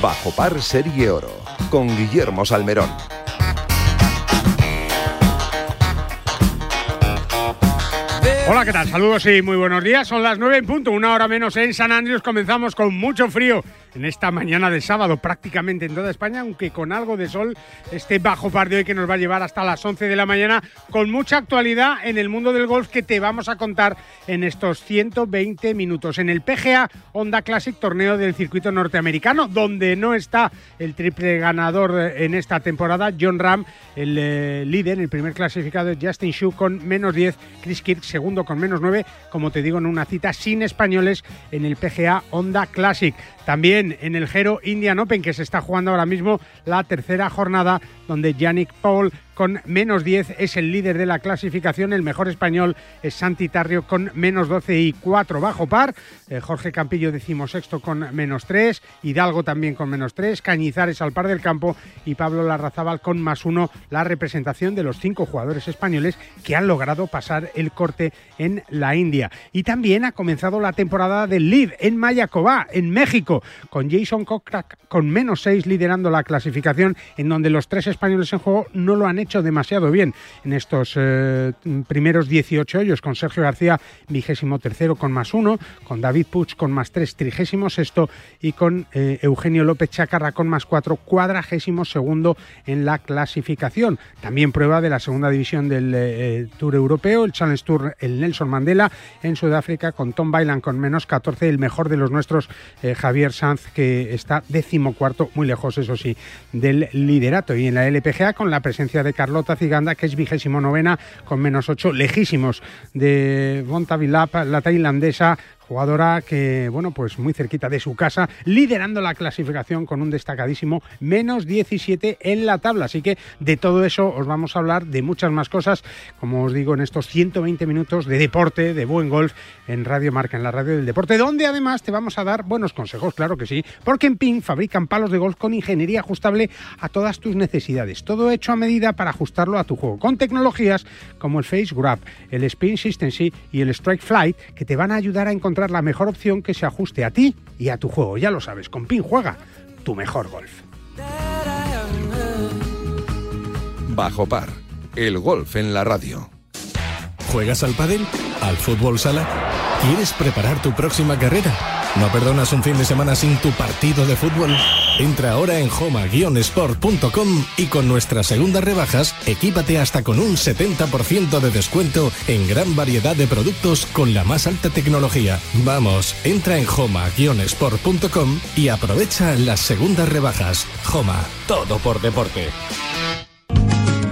Bajo Par Serie Oro con Guillermo Salmerón. Hola, ¿qué tal? Saludos y muy buenos días. Son las 9 en punto, una hora menos en San Andrés. Comenzamos con mucho frío en esta mañana de sábado prácticamente en toda España, aunque con algo de sol, este bajo par de hoy que nos va a llevar hasta las 11 de la mañana, con mucha actualidad en el mundo del golf que te vamos a contar en estos 120 minutos. En el PGA Honda Classic, torneo del circuito norteamericano, donde no está el triple ganador en esta temporada, John Ram, el eh, líder, el primer clasificado Justin Shu con menos 10, Chris Kirk segundo con menos 9, como te digo, en una cita sin españoles en el PGA Honda Classic. También en el Gero Indian Open, que se está jugando ahora mismo la tercera jornada, donde Yannick Paul con menos 10 es el líder de la clasificación. El mejor español es Santi Tarrio con menos 12 y 4 bajo par. Eh, Jorge Campillo decimosexto con menos 3. Hidalgo también con menos 3. Cañizares al par del campo y Pablo Larrazábal con más 1. La representación de los cinco jugadores españoles que han logrado pasar el corte en la India. Y también ha comenzado la temporada del Live en Mayacobá, en México, con Jason Kokrak con menos 6 liderando la clasificación, en donde los tres españoles en juego no lo han hecho hecho demasiado bien en estos eh, primeros 18 hoyos, con Sergio García vigésimo tercero con más uno, con David Puig con más tres trigésimo sexto y con eh, Eugenio López Chacarra con más cuatro cuadragésimo segundo en la clasificación. También prueba de la segunda división del eh, Tour Europeo, el Challenge Tour, el Nelson Mandela en Sudáfrica con Tom Bailan con menos 14, el mejor de los nuestros, Javier Sanz, que está décimo cuarto, muy lejos, eso sí, del liderato. Y en la LPGA con la presencia de Carlota Ciganda, que es vigésimo novena con menos ocho, lejísimos de Bontavilap, la tailandesa, jugadora que, bueno, pues muy cerquita de su casa, liderando la clasificación con un destacadísimo menos 17 en la tabla. Así que de todo eso os vamos a hablar de muchas más cosas, como os digo, en estos 120 minutos de deporte, de buen golf en Radio Marca, en la radio del deporte, donde además te vamos a dar buenos consejos, claro que sí, porque en PIN fabrican palos de golf con ingeniería ajustable a todas tus necesidades. Todo hecho a medida para ajustarlo a tu juego, con tecnologías como el Face Grab, el Spin System y el Strike Flight, que te van a ayudar a encontrar la mejor opción que se ajuste a ti y a tu juego. Ya lo sabes, con PIN juega tu mejor golf. Bajo par, el golf en la radio. ¿Juegas al pádel? ¿Al fútbol sala? ¿Quieres preparar tu próxima carrera? ¿No perdonas un fin de semana sin tu partido de fútbol? Entra ahora en homa-sport.com y con nuestras segundas rebajas, equípate hasta con un 70% de descuento en gran variedad de productos con la más alta tecnología. Vamos, entra en homa-sport.com y aprovecha las segundas rebajas. Homa, todo por deporte.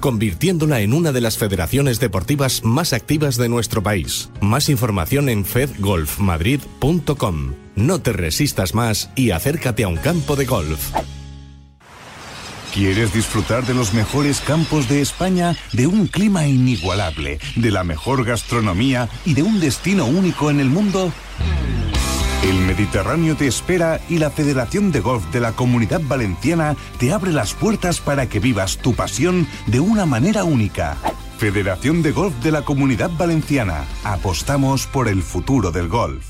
convirtiéndola en una de las federaciones deportivas más activas de nuestro país. Más información en fedgolfmadrid.com. No te resistas más y acércate a un campo de golf. ¿Quieres disfrutar de los mejores campos de España, de un clima inigualable, de la mejor gastronomía y de un destino único en el mundo? El Mediterráneo te espera y la Federación de Golf de la Comunidad Valenciana te abre las puertas para que vivas tu pasión de una manera única. Federación de Golf de la Comunidad Valenciana. Apostamos por el futuro del golf.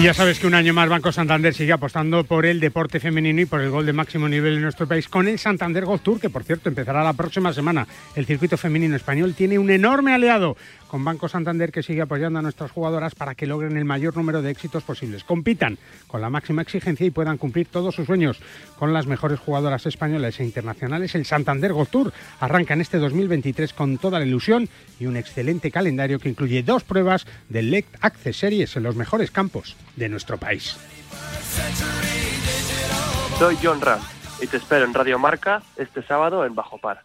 Y ya sabes que un año más Banco Santander sigue apostando por el deporte femenino y por el gol de máximo nivel en nuestro país con el Santander Golf Tour, que por cierto empezará la próxima semana. El circuito femenino español tiene un enorme aliado con Banco Santander que sigue apoyando a nuestras jugadoras para que logren el mayor número de éxitos posibles. Compitan con la máxima exigencia y puedan cumplir todos sus sueños con las mejores jugadoras españolas e internacionales. El Santander Golf Tour arranca en este 2023 con toda la ilusión y un excelente calendario que incluye dos pruebas del LECT Access Series en los mejores campos de nuestro país. Soy John Ram y te espero en Radio Marca este sábado en Bajo Par.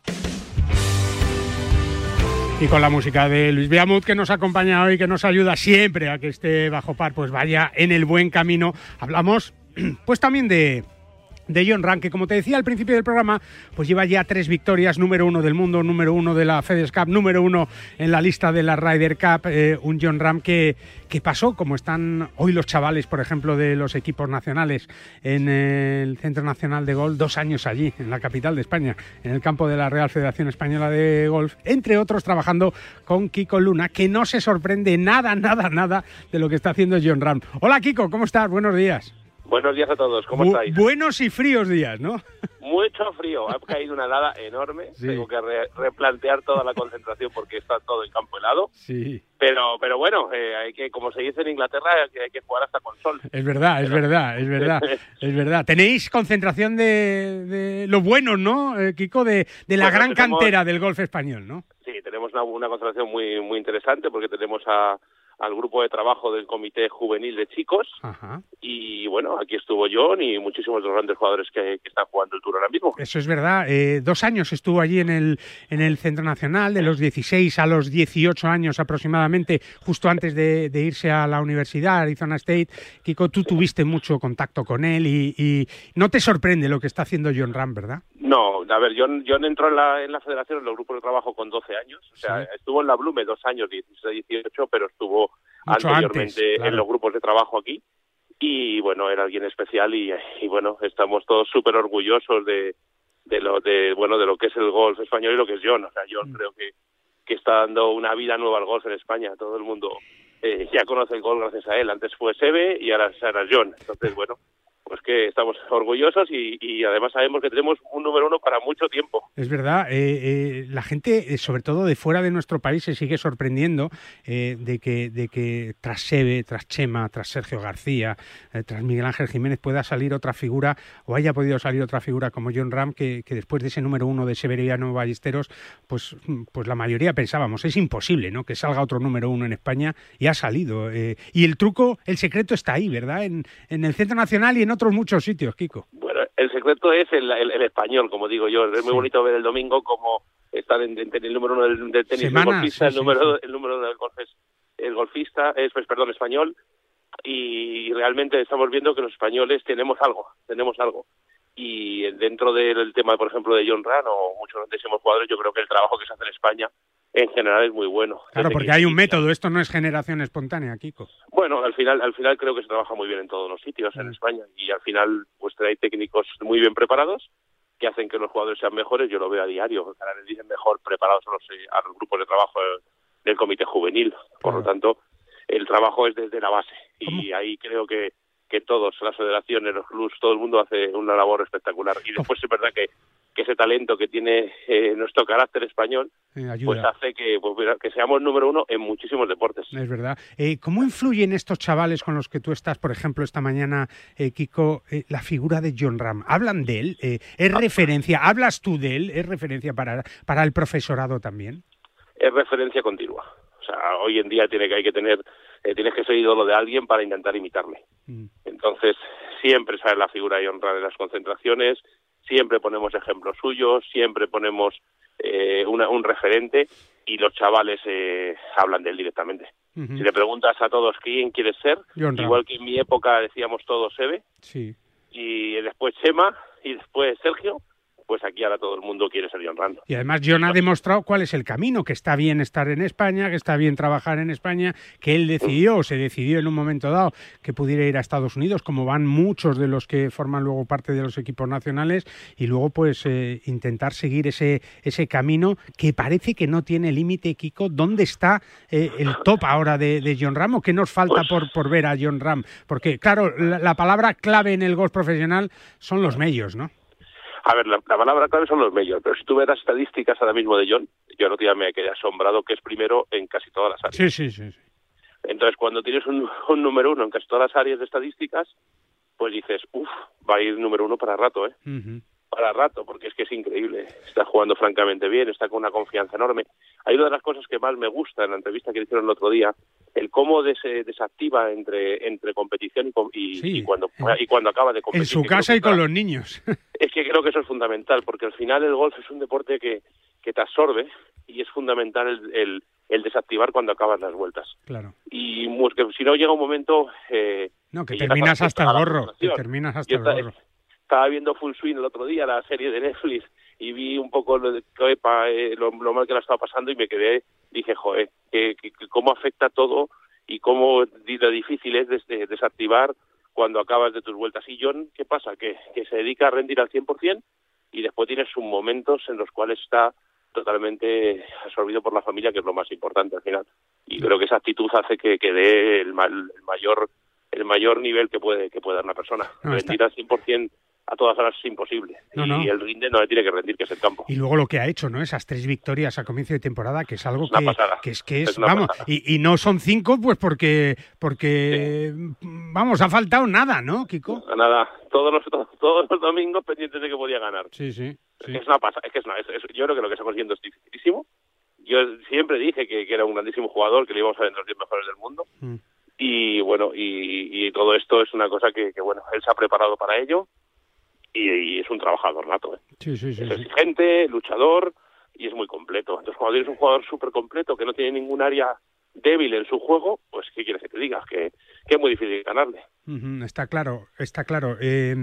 Y con la música de Luis Beamut que nos acompaña hoy, que nos ayuda siempre a que este Bajo Par pues vaya en el buen camino. Hablamos pues también de de John Ram, que como te decía al principio del programa, pues lleva ya tres victorias, número uno del mundo, número uno de la FedEx Cup, número uno en la lista de la Ryder Cup, eh, un John Ram que, que pasó, como están hoy los chavales, por ejemplo, de los equipos nacionales en el Centro Nacional de Golf, dos años allí, en la capital de España, en el campo de la Real Federación Española de Golf, entre otros trabajando con Kiko Luna, que no se sorprende nada, nada, nada de lo que está haciendo John Ram. Hola Kiko, ¿cómo estás? Buenos días. Buenos días a todos, ¿cómo Bu- estáis? Buenos y fríos días, ¿no? Mucho frío, ha caído una helada enorme, Sí. tengo que re- replantear toda la concentración porque está todo el campo helado, Sí. pero pero bueno, eh, hay que como se dice en Inglaterra, hay que, jugar hasta con sol. Es verdad, es verdad, es verdad, es verdad. Tenéis concentración de, de lo bueno, ¿no, eh, Kiko? De, de la gran tenemos- cantera del golf español, ¿no? Sí, tenemos una, una concentración muy muy interesante porque tenemos a- al grupo de trabajo del Comité Juvenil de Chicos Ajá. y bueno, aquí estuvo John y muchísimos de los grandes jugadores que, que están jugando el Tour ahora mismo. Eso es verdad. Eh, dos años estuvo allí en el, en el Centro Nacional, de los 16 a los 18 años aproximadamente, justo antes de, de irse a la universidad, Arizona State. Kiko, tú tuviste mucho contacto con él y, y no te sorprende lo que está haciendo John Ram, ¿verdad? No, a ver, John, John entró en la, en la federación, en los grupos de trabajo con 12 años. O sea, Sí. estuvo en la Blume dos años, 16, 18, pero estuvo Mucho anteriormente antes, claro. en los grupos de trabajo aquí. Y bueno, era alguien especial y, y bueno, estamos todos súper orgullosos de, de lo de bueno de lo que es el golf español y lo que es John. O sea, John Mm. creo que, que está dando una vida nueva al golf en España. Todo el mundo eh, ya conoce el golf gracias a él. Antes fue Sebe y ahora será John. Entonces, bueno, pues que estamos orgullosos y, además sabemos que tenemos un número uno para mucho tiempo. Es verdad, eh, eh, la gente, eh, sobre todo de fuera de nuestro país, se sigue sorprendiendo de, que, de que tras Sebe, tras Chema, tras Sergio García, tras Miguel Ángel Jiménez pueda salir otra figura o haya podido salir otra figura como John Ram, que, después de ese número uno de Severiano Ballesteros, pues, mm, pues la mayoría pensábamos, es imposible ¿no? que salga otro número uno en España y ha salido. y el truco, el secreto está ahí, ¿verdad? En, en el Centro Nacional y en otros muchos sitios, Kiko. Bueno, el secreto es el, el- el español, como digo yo. Es muy Sí. bonito ver el domingo como están en, en- en el número uno del, del tenis Semanas, el golfista, sí, el número sí, sí. el número uno del golf es el golfista, es pues, perdón, español. Y realmente estamos viendo que los españoles tenemos algo, tenemos algo. Y dentro del tema, por ejemplo, de John Ran o muchos grandísimos jugadores, yo creo que el trabajo que se hace en España en general es muy bueno. Claro, porque que- hay un método, esto no es generación espontánea, Kiko. bueno, al final, al final creo que se trabaja muy bien en todos los sitios en Mm. España y al final pues hay técnicos muy bien preparados que hacen que los jugadores sean mejores. Yo lo veo a diario. Cada vez dicen mejor preparados a los, eh, a los grupos de trabajo eh, del comité juvenil. Por lo tanto, el trabajo es desde la base y ¿Cómo? ahí creo que que todos, las federaciones, los clubs, todo el mundo hace una labor espectacular. Y después es verdad que, que ese talento que tiene eh, nuestro carácter español, Eh, pues hace que, pues, que seamos número uno en muchísimos deportes. Es verdad. Eh, ¿Cómo influyen estos chavales con los que tú estás, por ejemplo, esta mañana, eh, Kiko, eh, la figura de John Ram? ¿Hablan de él? ¿Es referencia? ¿Hablas tú de él? ¿Es referencia para, para el profesorado también? Es referencia continua. O sea, hoy en día tiene que hay que tener, eh, tienes que ser ídolo de alguien para intentar imitarle. Mm. Entonces, siempre sale la figura de John Ram en las concentraciones, siempre ponemos ejemplos suyos, siempre ponemos eh, una- un referente y los chavales eh, hablan de él directamente. Si le preguntas a todos quién quieres ser, John Ram. igual que en mi época decíamos todos Sebe, Sí. y después Chema, y después Sergio, pues aquí ahora todo el mundo quiere ser John Rando. Y además John ha demostrado cuál es el camino, que está bien estar en España, que está bien trabajar en España, que él decidió, o se decidió en un momento dado, que pudiera ir a Estados Unidos, como van muchos de los que forman luego parte de los equipos nacionales, y luego pues eh, intentar seguir ese, ese camino que parece que no tiene límite, Kiko. ¿Dónde está eh, el top ahora de, de John Ram o qué nos falta Pues- por, por ver a John Ram? Porque claro, la, la palabra clave en el golf profesional son los medios, ¿no? A ver, la, la palabra clave son los medios, pero si tú ves las estadísticas ahora mismo de John, yo otro día me quedé asombrado que es primero en casi todas las áreas. Sí, sí, sí. sí. Entonces, cuando tienes un, un número uno en casi todas las áreas de estadísticas, pues dices, uff, va a ir número uno para rato, ¿eh? Para rato, porque es que es increíble. Está jugando francamente bien, está con una confianza enorme. Hay una de las cosas que más me gusta en la entrevista que le hicieron el otro día, el cómo des- desactiva entre, entre competición y, y, Sí. y cuando, y cuando acaba de competir. En su casa y con los niños. es que creo que eso es fundamental, porque al final el golf es un deporte que, que te absorbe y es fundamental el, el, el desactivar cuando acabas las vueltas. claro. Y mu- que si no llega un momento... Eh, No, que terminas hasta el gorro. Que terminas hasta Yo el gorro. estaba viendo Full Swing el otro día, la serie de Netflix, y vi un poco lo de eh, lo, lo mal que la estaba pasando y me quedé, dije, joder, que, que- que cómo afecta todo y cómo lo difícil es des- de- desactivar cuando acabas de tus vueltas. Y John, ¿qué pasa? Que, que se dedica a rendir al 100% y después tiene sus momentos en los cuales está totalmente absorbido por la familia, que es lo más importante al final. Y creo que esa actitud hace que, que dé el, ma- el mayor el mayor nivel que puede que puede dar una persona. No, está- rendir al 100% a todas horas es imposible. No, y el rinde no le tiene que rendir, que es el campo. Y luego lo que ha hecho, ¿no? Esas tres victorias a comienzo de temporada, que es algo Es que, es que es, vamos, y, y no son cinco, pues porque, porque, vamos, ha faltado nada, ¿no, Kiko? Nada, todos los todos los domingos pendientes de que podía ganar. Sí, sí, Es sí. que es una pasada, es que es una, es- yo creo que lo que está consiguiendo es dificilísimo. Yo siempre dije que, que era un grandísimo jugador, que le íbamos a entre los 10 mejores del mundo. Mm. y bueno y, y todo esto es una cosa que, que, bueno él se ha preparado para ello y, y es un trabajador nato ¿eh? Sí, sí, sí, es exigente luchador y es muy completo entonces cuando tienes un jugador súper completo que no tiene ningún área débil en su juego pues qué quieres que te diga que, que es muy difícil ganarle Está claro, está claro. Eh,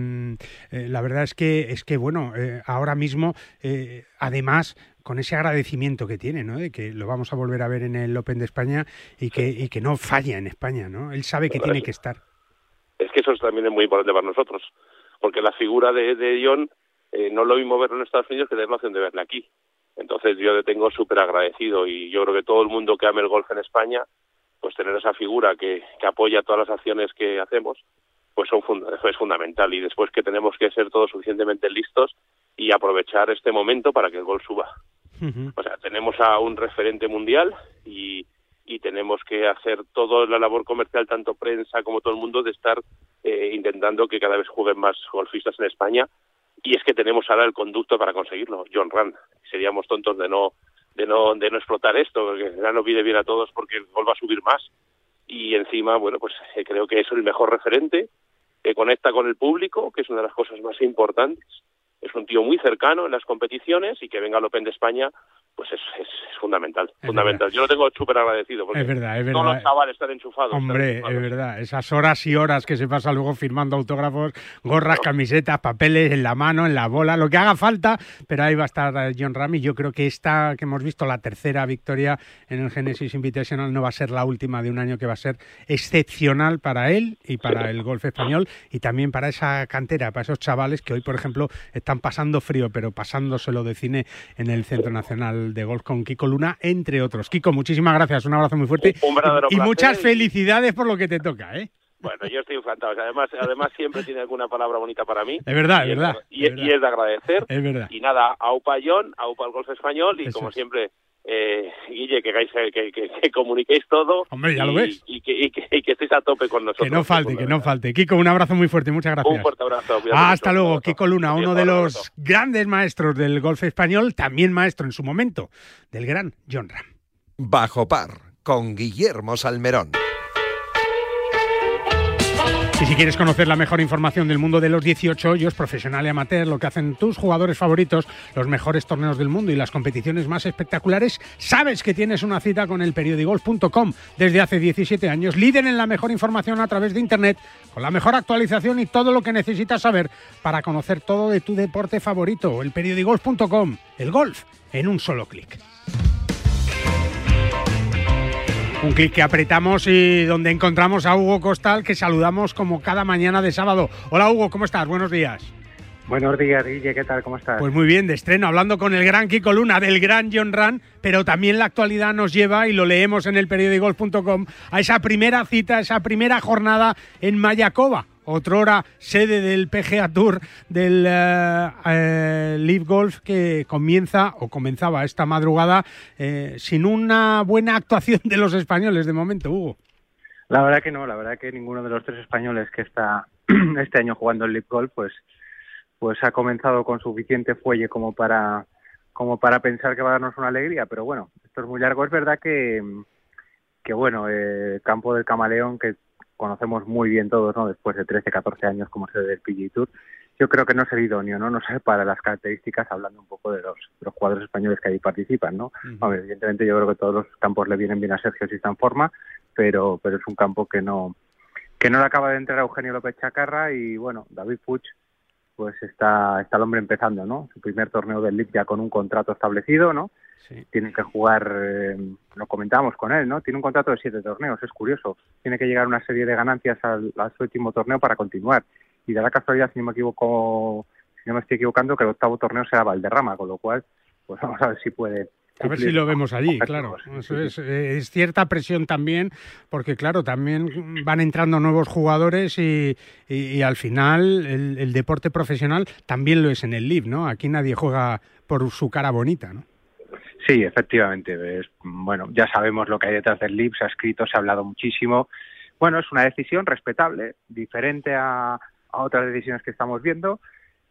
eh, la verdad es que es que bueno, eh, ahora mismo, eh, además con ese agradecimiento que tiene, ¿no? De que lo vamos a volver a ver en el Open de España y que y que no falla en España, ¿no? Él sabe que tiene que estar. es que eso también es muy importante para nosotros porque la figura de, de John eh, no es lo mismo verlo en Estados Unidos que tener la opción de verle aquí. Entonces yo le tengo súper agradecido y yo creo que todo el mundo que ame el golf en España pues tener esa figura que, que apoya todas las acciones que hacemos pues son funda- es fundamental. Y después que tenemos que ser todos suficientemente listos y aprovechar este momento para que el golf suba. O sea, tenemos a un referente mundial y, y tenemos que hacer toda la labor comercial, tanto prensa como todo el mundo, de estar eh, intentando que cada vez jueguen más golfistas en España. Y es que tenemos ahora el conducto para conseguirlo, John Rand. Seríamos tontos de no de no de no explotar esto, porque ya nos pide bien a todos porque el gol va a subir más. Y encima, bueno, pues eh, creo que es el mejor referente, que conecta con el público, que es una de las cosas más importantes es un tío muy cercano en las competiciones y que venga al Open de España, pues es, es, es fundamental, Es fundamental. Yo lo tengo súper agradecido porque Es verdad, es todos verdad. los chavales están enchufados. están Hombre, es verdad, esas horas y horas que se pasa luego firmando autógrafos, gorras, camisetas, papeles en la mano, en la bola, lo que haga falta, pero ahí va a estar eh, John Ram y yo creo que esta que hemos visto, la tercera victoria en el Genesis Invitational, no va a ser la última de un año que va a ser excepcional para él y para el golf español y también para esa cantera, para esos chavales que hoy, por ejemplo, están pasando frío, pero pasándoselo de cine en el Centro Nacional de Golf con Kiko Luna, entre otros. Kiko, muchísimas gracias, un abrazo muy fuerte Un y muchas felicidades por lo que te toca, ¿eh? Bueno, yo estoy encantado. Además, además siempre tiene alguna palabra bonita para mí. Es verdad, y es verdad. Y, es, y es de agradecer. Es verdad. Y nada, aupa John, aupa el golf español y Eso como es. siempre, eh, Guille, que, hagáis- que, que, que comuniquéis todo. Hombre, ya y, lo ves. Y que, y, que, y que estéis a tope con nosotros. Que no falte, que no falte. Kiko, un abrazo muy fuerte, muchas gracias. Un fuerte abrazo. Hasta mucho, luego, abrazo. Kiko Luna, uno Adiós, de los abrazo. grandes maestros del golf español, también maestro en su momento del gran John Ram. Bajo par con Guillermo Salmerón. Y si quieres conocer la mejor información del mundo de los 18 hoyos, profesional y amateur, lo que hacen tus jugadores favoritos, los mejores torneos del mundo y las competiciones más espectaculares, sabes que tienes una cita con el periodigolf.com. Desde hace 17 años, líder en la mejor información a través de Internet, con la mejor actualización y todo lo que necesitas saber para conocer todo de tu deporte favorito. El periodigolf.com, el golf en un solo clic. Un clic que apretamos y donde encontramos a Hugo Costal, que saludamos como cada mañana de sábado. Hola Hugo, ¿cómo estás? Buenos días. Buenos días, Guille, ¿qué tal? ¿Cómo estás? Pues muy bien, de estreno, hablando con el gran Kiko Luna, del gran John Ran, pero también la actualidad nos lleva, y lo leemos en el periódicogolf.com, a esa primera cita, esa primera jornada en Mayacoba, otrora sede del PGA Tour del eh, eh, Live Golf que comienza o comenzaba esta madrugada eh, sin una buena actuación de los españoles de momento, Hugo. La verdad que no, la verdad que ninguno de los tres españoles que está este año jugando el Live Golf, pues, pues ha comenzado con suficiente fuelle como para como para pensar que va a darnos una alegría, pero bueno, esto es muy largo. Es verdad que, que bueno, eh, Campo del Camaleón, que conocemos muy bien todos, ¿no? Después de 13, 14 años como sede del PGA Tour, yo creo que no es el idóneo, ¿no? No sé para las características, hablando un poco de los, de los jugadores españoles que ahí participan, ¿no? Evidentemente yo creo que todos los campos le vienen bien a Sergio si está en forma, pero, pero es un campo que no, que no le acaba de entrar a Eugenio López Chacarra y bueno, David Puig pues está, está el hombre empezando, ¿no? Su primer torneo del League ya con un contrato establecido, ¿no? Sí. Tiene que jugar, eh, lo comentábamos con él, ¿no? Tiene un contrato de siete torneos, es curioso. Tiene que llegar una serie de ganancias al, a su último torneo para continuar. Y da la casualidad, si no me equivoco, si no me estoy equivocando, que el octavo torneo será Valderrama, con lo cual, pues vamos a ver si puede. A ver si lo vemos allí, claro. Eso es, eh, es cierta presión también, porque claro, también van entrando nuevos jugadores y, y- y al final el, el deporte profesional también lo es en el LIV, ¿no? Aquí nadie juega por su cara bonita, ¿no? Sí, efectivamente. Bueno, ya sabemos lo que hay detrás del LIB, se ha escrito, se ha hablado muchísimo. Bueno, es una decisión respetable, diferente a, otras decisiones que estamos viendo.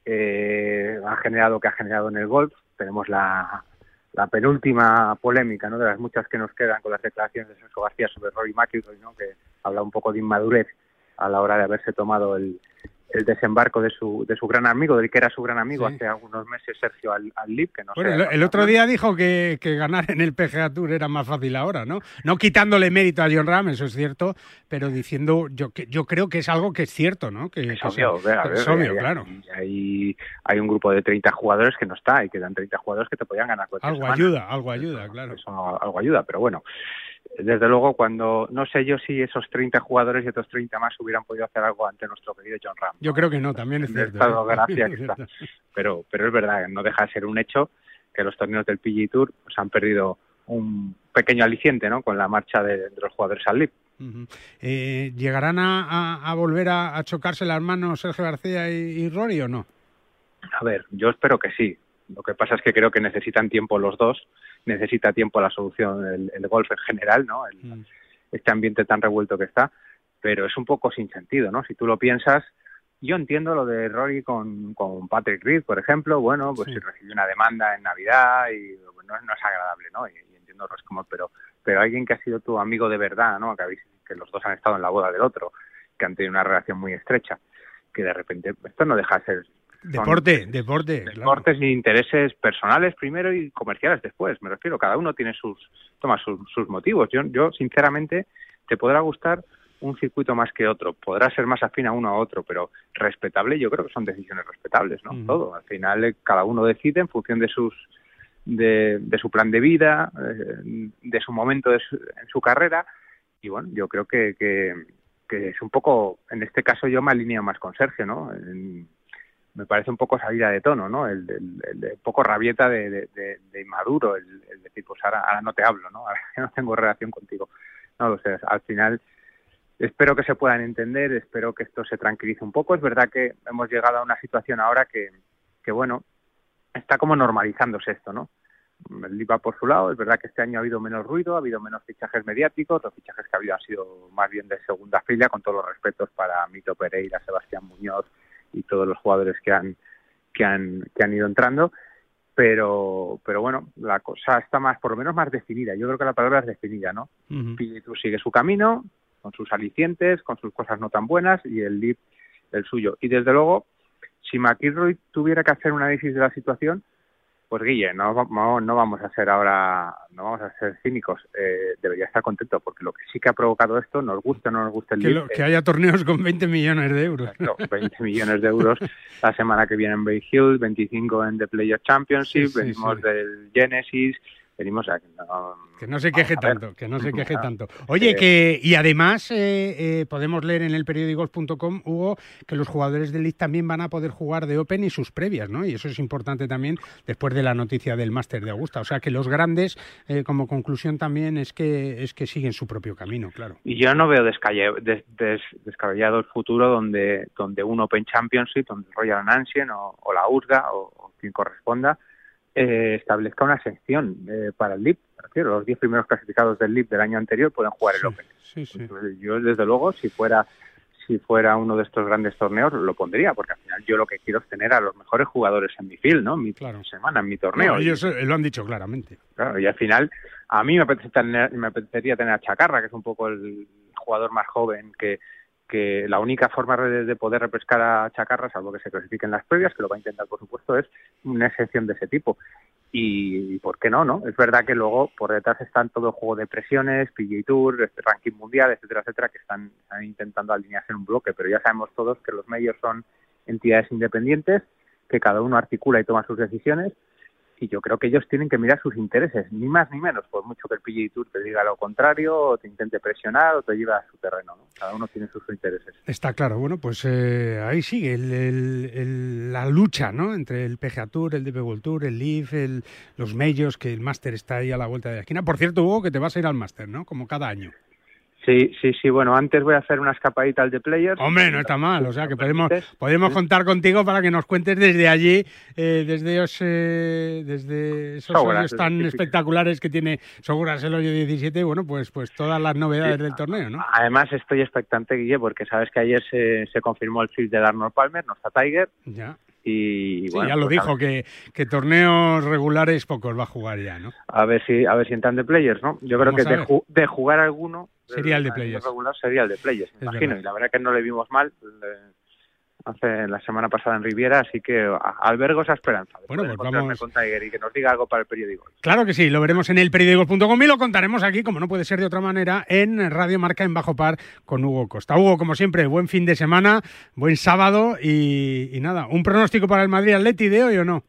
Eh, ha generado que ha generado en el golf. Tenemos la, la penúltima polémica, ¿no? De las muchas que nos quedan con las declaraciones de Sergio García sobre Rory McIlroy, ¿no? Que habla un poco de inmadurez a la hora de haberse tomado el, el desembarco de su, de su gran amigo, del que era su gran amigo Sí. hace algunos meses Sergio al, al LIB, que no Bueno, sé, el, el otro día dijo que, que ganar en el PGA Tour era más fácil ahora, ¿no? No quitándole mérito a John Ram, eso es cierto, pero diciendo, yo, que, yo creo que es algo que es cierto, ¿no? Que, Es que obvio, a ver, es obvio, hay- claro. Hay, hay un grupo de 30 jugadores que no está y quedan 30 jugadores que te podían ganar Algo semana. ayuda, algo ayuda, claro. Eso algo ayuda, pero bueno, desde luego cuando no sé yo si esos 30 jugadores y otros 30 más hubieran podido hacer algo ante nuestro querido John Ram. Yo creo que no, también es cierto. estado ¿eh? gracia que Es está. Pero, pero es verdad, no deja de ser un hecho que los torneos del PGA Tour pues, han perdido un pequeño aliciente ¿no? con la marcha de, de los jugadores al LIB. Ujú. Eh, ¿Llegarán a, a- a volver a, a chocarse las manos Sergio García y, y Rory o no? A ver, yo espero que sí. Lo que pasa es que creo que necesitan tiempo los dos, necesita tiempo la solución, el, el golf en general, ¿no? El- Mm. este ambiente tan revuelto que está, pero es un poco sin sentido, ¿no? Si tú lo piensas, yo entiendo lo de Rory con, con Patrick Reed, por ejemplo, bueno, pues Sí. si recibió una demanda en Navidad y pues, no, no es agradable, ¿no? Y, y entiendo los como, pero, pero alguien que ha sido tu amigo de verdad, ¿no? Que, habéis, que los dos han estado en la boda del otro, que han tenido una relación muy estrecha, que de repente esto no deja de ser son Deporte, deporte. claro. deportes ni intereses personales primero y comerciales después. Me refiero, cada uno tiene sus, toma sus, sus motivos. Yo, yo, sinceramente, te podrá gustar un circuito más que otro, podrá ser más afín a uno a otro, pero respetable, yo creo que son decisiones respetables, ¿no? Todo. Al final, eh, cada uno decide en función de sus de, de su plan de vida, eh, de su momento de su- en su carrera, y bueno, yo creo que, que, que es un poco, en este caso yo me alineo más con Sergio, ¿no? En- me parece un poco salida de tono, ¿no? El, poco rabieta de, de, de- de inmaduro, el, el decir, pues ahora, ahora no te hablo, ¿no? Ahora no tengo relación contigo. No lo sé, al final espero que se puedan entender, espero que esto se tranquilice un poco. Es verdad que hemos llegado a una situación ahora que, que bueno, está como normalizándose esto, ¿no? El Lipa por su lado, es verdad que este año ha habido menos ruido, ha habido menos fichajes mediáticos, los fichajes que ha habido han sido más bien de segunda fila, con todos los respetos para Mito Pereira, Sebastián Muñoz y todos los jugadores que han, que han, que han ido entrando. Pero pero bueno la cosa está más por lo menos más definida. Yo creo que la palabra es definida no uh sigue su camino con sus alicientes con sus cosas no tan buenas y el Lip el suyo. Y desde luego si McIlroy tuviera que hacer un análisis de la situación pues Guille, no, no, vamos a ser ahora, no vamos a ser cínicos, eh, debería estar contento porque lo que sí que ha provocado esto, nos gusta o no nos gusta el que, que haya torneos con 20 millones de euros. No, 20 millones de euros. La semana que viene en Bay Hill, 25 en The Player Championship, venimos del Genesis, a que no se queje tanto, que no se queje tanto. Oye, que y además eh, eh, podemos leer en el periódicos.com, Hugo, que los jugadores del League también van a poder jugar de Open y sus previas, ¿no? Y eso es importante también después de la noticia del Máster de Augusta. O sea, que los grandes, eh, como conclusión también, es que es que siguen su propio camino, claro. Y yo no veo descabellado el futuro donde, donde un Open Championship, donde Royal Ancien o, o la USGA o, o quien corresponda, eh, establezca una sección eh, para el LIP. los 10 primeros clasificados del LIP del año anterior pueden jugar el Open. yo, desde luego, si fuera si fuera uno de estos grandes torneos, lo pondría, porque al final yo lo que quiero es tener a los mejores jugadores en mi field, ¿no? Mi semana, en mi torneo. ellos lo han dicho claramente. Claro, y al final, a mí me, apetece tener, me apetecería tener a Chacarra, que es un poco el jugador más joven que, que la única forma de, poder repescar a Chacarra, salvo que se clasifiquen las previas, que lo va a intentar por supuesto, es una excepción de ese tipo. Y, ¿por qué no? no? Es verdad que luego por detrás están todo el juego de presiones, PGA Tour, este ranking mundial, etcétera, etcétera, que están, intentando alinearse en un bloque, pero ya sabemos todos que los medios son entidades independientes, que cada uno articula y toma sus decisiones, y yo creo que ellos tienen que mirar sus intereses, ni más ni menos, por mucho que el PGA Tour te diga lo contrario, o te intente presionar, o te lleve a su terreno. ¿no? Cada uno tiene sus intereses. Está claro. Bueno, pues eh, ahí sigue la lucha ¿no? entre el PGA Tour, el DP World Tour, el Leaf, el, los medios, que el Máster está ahí a la vuelta de la esquina. Por cierto, Hugo, que te vas a ir al Máster, ¿no? Como cada año. Sí, sí, sí. Bueno, antes voy a hacer una escapadita al de Players. Hombre, no está mal. O sea, que podemos, podemos contar contigo para que nos cuentes desde allí, eh, desde, eh, desde esos hoyos tan espectaculares que tiene Seguras el hoyo 17. Bueno, pues, pues todas las novedades del torneo, ¿no? Además, estoy expectante, Guille, porque sabes que ayer se, se confirmó el field de Arnold Palmer, no está Tiger. Ya. Y, sí, ya lo pues dijo, que, que, torneos regulares pocos va a jugar ya, ¿no? A ver si a ver si entran de players, ¿no? Yo creo que de, de, jugar alguno Sería el de Players. sería el de Players, me imagino. Y la verdad que no le vimos mal hace la semana pasada en Riviera, así que albergo esa esperanza. Bueno, pues vamos con Tiger y que nos diga algo para el periódico. Claro que sí, lo veremos en el periódico.com y lo contaremos aquí, como no puede ser de otra manera, en Radio Marca en Bajo Par con Hugo Costa. Hugo, como siempre, buen fin de semana, buen sábado y, y nada, ¿un pronóstico para el Madrid Atleti de hoy o no?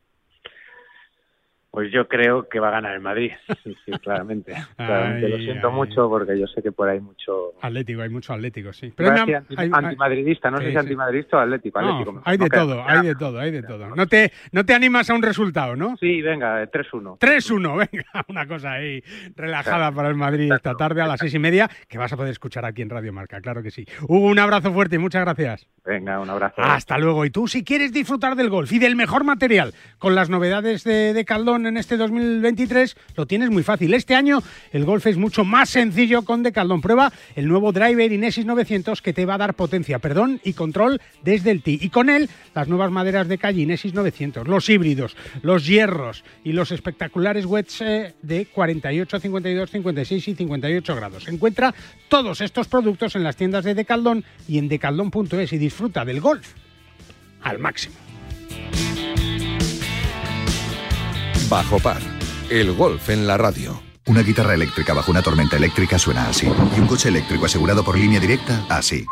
Pues yo creo que va a ganar el Madrid, sí, sí, claramente. claramente. lo siento mucho porque yo sé que por ahí hay mucho... Atlético, hay mucho Atlético, sí. Pero anti, antimadridista, no sé si antimadridista o Atlético. No, hay de todo, hay de todo, hay de todo. No te, no te animas a un resultado, ¿no? Sí, venga, 3-1. 3-1, venga, una cosa ahí relajada para el Madrid esta tarde a las seis y media, que vas a poder escuchar aquí en Radio Marca, claro que sí. Hugo, un abrazo fuerte y muchas gracias. Venga, un abrazo. Hasta luego. Y tú, si quieres disfrutar del golf y del mejor material, con las novedades de, de Caldón en este 2023 lo tienes muy fácil. Este año el golf es mucho más sencillo con Decaldón. Prueba el nuevo driver Inesis 900 que te va a dar potencia, perdón y control desde el tee. Y con él las nuevas maderas de calle Inesis 900, los híbridos, los hierros y los espectaculares wets eh, de 48, 52, 56 y 58 grados. Encuentra todos estos productos en las tiendas de Decaldón y en decaldón.es y disfruta del golf al máximo. Bajo par, el golf en la radio. Una guitarra eléctrica bajo una tormenta eléctrica suena así. Y un coche eléctrico asegurado por línea directa, así.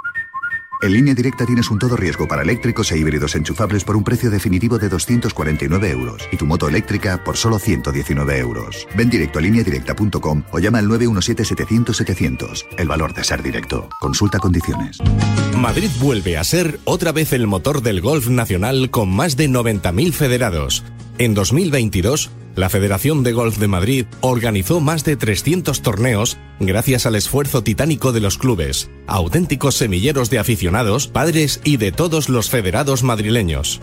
En línea directa tienes un todo riesgo para eléctricos e híbridos enchufables por un precio definitivo de 249 euros y tu moto eléctrica por solo 119 euros. Ven directo a lineadirecta.com o llama al 917-700-700. El valor de ser directo. Consulta condiciones. Madrid vuelve a ser otra vez el motor del golf nacional con más de 90.000 federados. En 2022, La Federación de Golf de Madrid organizó más de 300 torneos gracias al esfuerzo titánico de los clubes, auténticos semilleros de aficionados, padres y de todos los federados madrileños.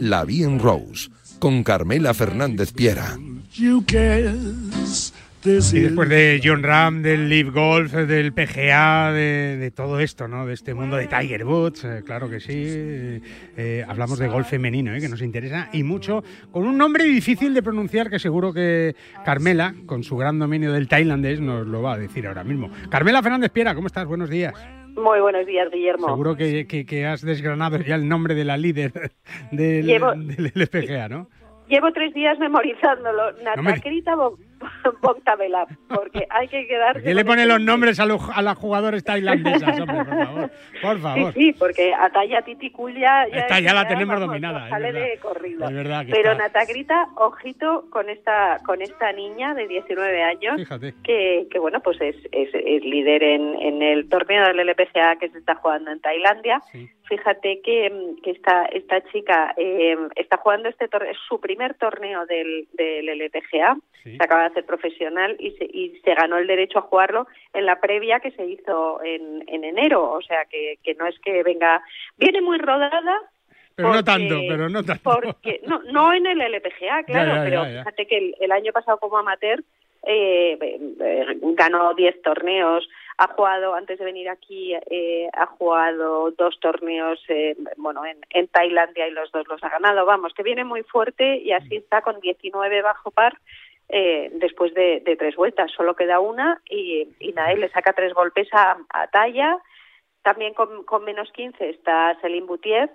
La Bien Rose, con Carmela Fernández Piera. Y después de John Ram, del Live Golf, del PGA, de, todo esto, ¿no? De este mundo de Tiger Woods, eh, claro que sí. Eh, hablamos de golf femenino, eh, que nos interesa y mucho, con un nombre difícil de pronunciar que seguro que Carmela, con su gran dominio del tailandés, nos lo va a decir ahora mismo. Carmela Fernández Piera, ¿cómo estás? Buenos días. Muy buenos días, Guillermo. Seguro que, que, has desgranado ya el nombre de la líder del, del LPGA, ¿no? Llevo tres días memorizándolo. Natakrita no Boctavela, porque hay que quedar. ¿Por qué le pone los nombres a, a las jugadoras tailandesas, hombre, por favor? Por favor. Sí, sí, porque Ataya Titicul ya. Esta ya la tenemos dominada. Sale de corrido. Es verdad que Pero Natagrita, ojito con esta con esta niña de 19 años. Fíjate. Que, que bueno, pues es, es, es líder en, en, el torneo del LPGA que se está jugando en Tailandia. Sí fíjate que, que esta, esta chica eh, está jugando este torneo, es su primer torneo del, del LPGA, se acaba de hacer profesional y se, y se ganó el derecho a jugarlo en la previa que se hizo en, en enero, o sea que, que no es que venga, viene muy rodada, pero no tanto, pero no tanto. Porque, no, no en el LPGA, claro, pero fíjate que el, el, año pasado como amateur eh, eh, ganó 10 torneos, ha jugado, antes de venir aquí, eh, ha jugado dos torneos eh, bueno, en, en, Tailandia y los dos los ha ganado. Vamos, que viene muy fuerte y así está con 19 bajo par eh, después de, tres vueltas. Solo queda una y, y le saca tres golpes a, a Talla. También con, con menos 15 está Selim Boutier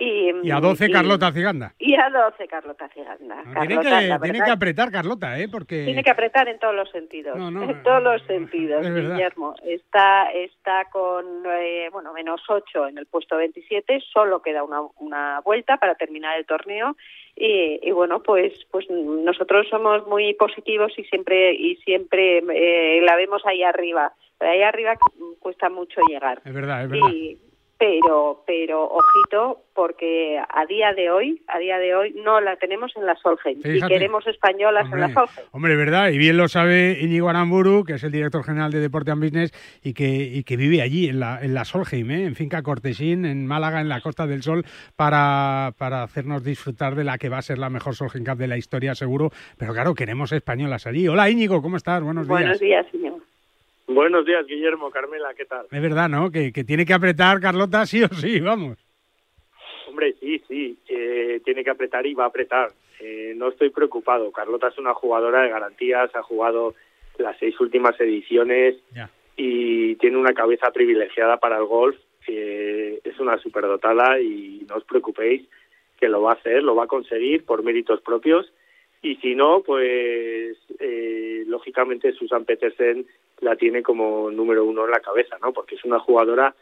Y, a 12 Carlota Ciganda. Y a 12 Carlota Ciganda. Ah, tiene, que, tiene que apretar Carlota, ¿eh? Porque... Tiene que apretar en todos los sentidos. en todos los sentidos, Guillermo. Está, está con, eh, bueno, menos 8 en el puesto 27, solo queda una, una vuelta para terminar el torneo. Y, y, bueno pues pues nosotros somos muy positivos y siempre y siempre eh, la vemos ahí arriba ahí arriba cuesta mucho llegar es verdad es verdad pero pero ojito porque a día de hoy a día de hoy no la tenemos en la Solheim y queremos españolas en la Solheim. hombre verdad y bien lo sabe Íñigo Aramburu que es el director general de Deporte and Business y que y que vive allí en la en la Solheim ¿eh? en finca Cortesín en Málaga en la Costa del Sol para para hacernos disfrutar de la que va a ser la mejor Solheim Cup de la historia seguro. Pero claro queremos españolas allí. Hola Íñigo cómo estás buenos días. Buenos días Íñigo Buenos días, Guillermo, Carmela, ¿qué tal? Es verdad, ¿no? Que, tiene que apretar Carlota sí o sí, vamos. Hombre, sí, sí, eh, tiene que apretar y va a apretar. Eh, no estoy preocupado. Carlota es una jugadora de garantías, ha jugado las seis últimas ediciones y tiene una cabeza privilegiada para el golf. es una superdotada y no os preocupéis que lo va a hacer, lo va a conseguir por méritos propios. Y si no, pues eh, lógicamente Susan Petersen la tiene como número uno en la cabeza, ¿no? Porque es una jugadora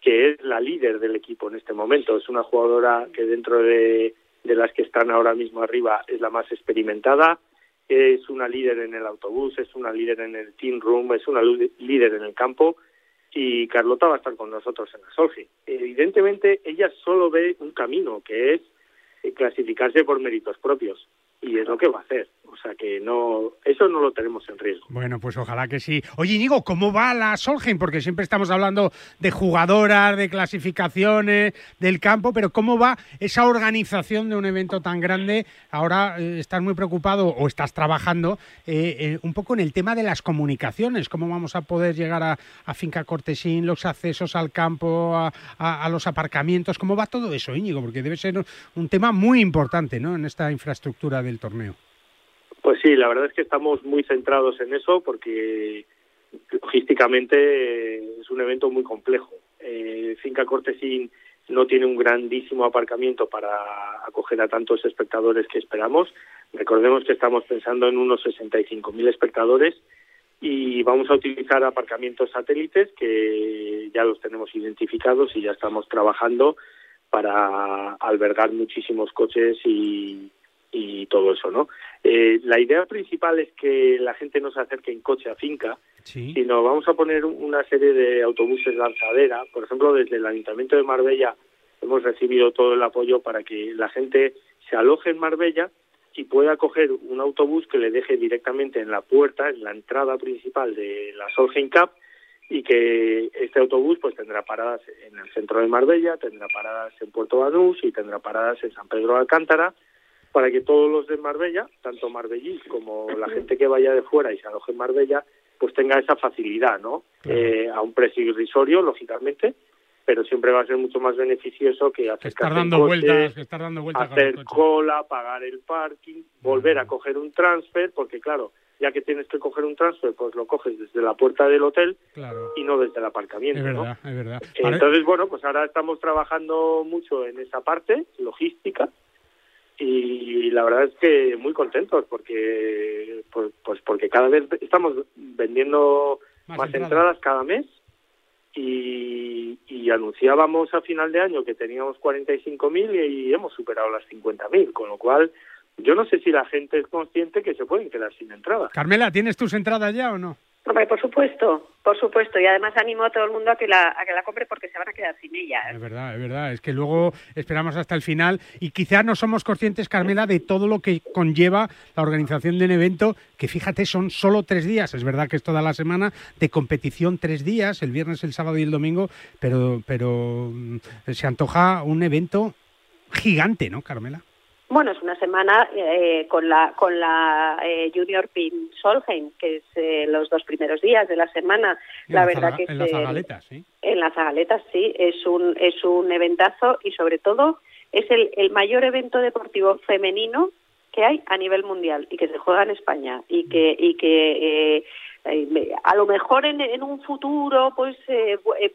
que es la líder del equipo en este momento. Es una jugadora que dentro de, de las que están ahora mismo arriba es la más experimentada, es una líder en el autobús, es una líder en el team room, es una líder en el campo y Carlota va a estar con nosotros en la Solgi. Evidentemente ella solo ve un camino que es clasificarse por méritos propios y es lo que va a hacer. O sea que no, eso no lo tenemos en riesgo. Bueno, pues ojalá que sí. Oye, Inigo, ¿cómo va la Solheim? Porque siempre estamos hablando de jugadoras, de clasificaciones, del campo, pero ¿cómo va esa organización de un evento tan grande? Ahora eh, estás muy preocupado o estás trabajando eh, eh, un poco en el tema de las comunicaciones. ¿Cómo vamos a poder llegar a, Finca Cortesín, los accesos al campo, a, a, los aparcamientos? ¿Cómo va todo eso, Íñigo? Porque debe ser un tema muy importante ¿no? en esta infraestructura del torneo. Pues sí, la verdad es que estamos muy centrados en eso porque logísticamente es un evento muy complejo. Eh, Finca Cortesín no tiene un grandísimo aparcamiento para acoger a tantos espectadores que esperamos. Recordemos que estamos pensando en unos 65.000 espectadores y vamos a utilizar aparcamientos satélites que ya los tenemos identificados y ya estamos trabajando para albergar muchísimos coches y, y todo eso, ¿no? Eh, la idea principal es que la gente no se acerque en coche a finca, sino vamos a poner una serie de autobuses lanzadera. Por ejemplo, desde el Ayuntamiento de Marbella hemos recibido todo el apoyo para que la gente se aloje en Marbella y pueda coger un autobús que le deje directamente en la puerta, en la entrada principal de la Solheim Cup, y que este autobús pues tendrá paradas en el centro de Marbella, tendrá paradas en Puerto Banús y tendrá paradas en San Pedro de Alcántara para que todos los de Marbella, tanto marbellís como la gente que vaya de fuera y se aloje en Marbella, pues tenga esa facilidad, ¿no? Eh, a un precio irrisorio, lógicamente, pero siempre va a ser mucho más beneficioso que hacer estar dando vueltas, estar dando vueltas hacer cola, pagar el parking, volver a coger un transfer, porque claro, ya que tienes que coger un transfer, pues lo coges desde la puerta del hotel y no desde el aparcamiento. Es verdad, es verdad. Entonces, bueno, pues ahora estamos trabajando mucho en esa parte, logística, y la verdad es que muy contentos porque pues, pues porque cada vez estamos vendiendo más, entradas. cada mes y, y, anunciábamos a final de año que teníamos 45.000 y, y hemos superado las 50.000, con lo cual yo no sé si la gente es consciente que se pueden quedar sin entradas. Carmela, ¿tienes tus entradas ya o no? Por supuesto, por supuesto, y además animo a todo el mundo a que la que la compre porque se van a quedar sin ella. ¿eh? Es verdad, es verdad, es que luego esperamos hasta el final y quizás no somos conscientes, Carmela, de todo lo que conlleva la organización de un evento que, fíjate, son solo tres días. Es verdad que es toda la semana de competición, tres días, el viernes, el sábado y el domingo, pero pero mm, se antoja un evento gigante, ¿no, Carmela? Bueno, es una semana eh, con la con la eh, Junior Pin Solheim, que es eh, los dos primeros días de la semana. La, verdad que en las zagaletas, sí. En las zagaletas, sí, es un es un eventazo y sobre todo es el, el mayor evento deportivo femenino que hay a nivel mundial y que se juega en España y que y que a lo mejor en, en un futuro pues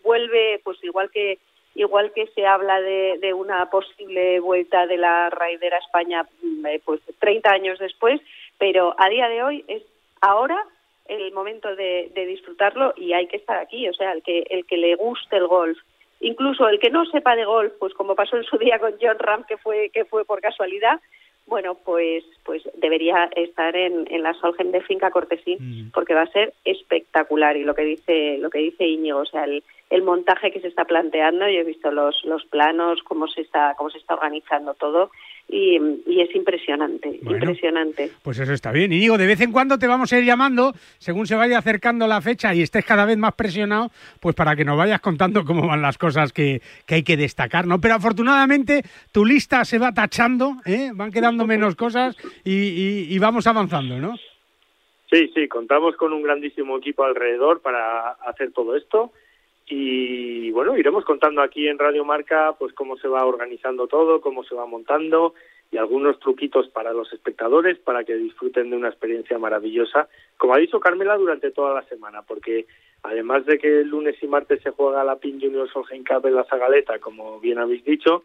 vuelve pues igual que igual que se habla de, de una posible vuelta de la raidera a España mm, eh, pues 30 años después, pero a día de hoy es ahora el momento de, de disfrutarlo y hay que estar aquí, o sea, el que el que le guste el golf, incluso el que no sepa de golf, pues como pasó en su día con John Ram que fue que fue por casualidad, bueno, pues pues debería estar en, en la Solgen de Finca Cortesín porque va a ser espectacular. Y lo que dice lo que dice Íñigo, o sea, el, el montaje que se está planteando, yo he visto los los planos, cómo se está cómo se está organizando todo y, y es impresionante, Bueno. impresionante. Pues eso está bien. Y digo, de vez en cuando te vamos a ir llamando, según se vaya acercando la fecha y estés cada vez más presionado, pues para que nos vayas contando cómo van las cosas que, que hay que destacar, ¿no? Pero afortunadamente tu lista se va tachando, ¿eh? van quedando menos cosas y, y- y vamos avanzando, ¿no? Sí, sí, contamos con un grandísimo equipo alrededor para hacer todo esto y bueno, iremos contando aquí en Radio Marca pues cómo se va organizando todo, cómo se va montando y algunos truquitos para los espectadores para que disfruten de una experiencia maravillosa, como ha dicho Carmela durante toda la semana, porque además de que el lunes y martes se juega la PIN Junior Solheim Cup en la Zagaleta, como bien habéis dicho,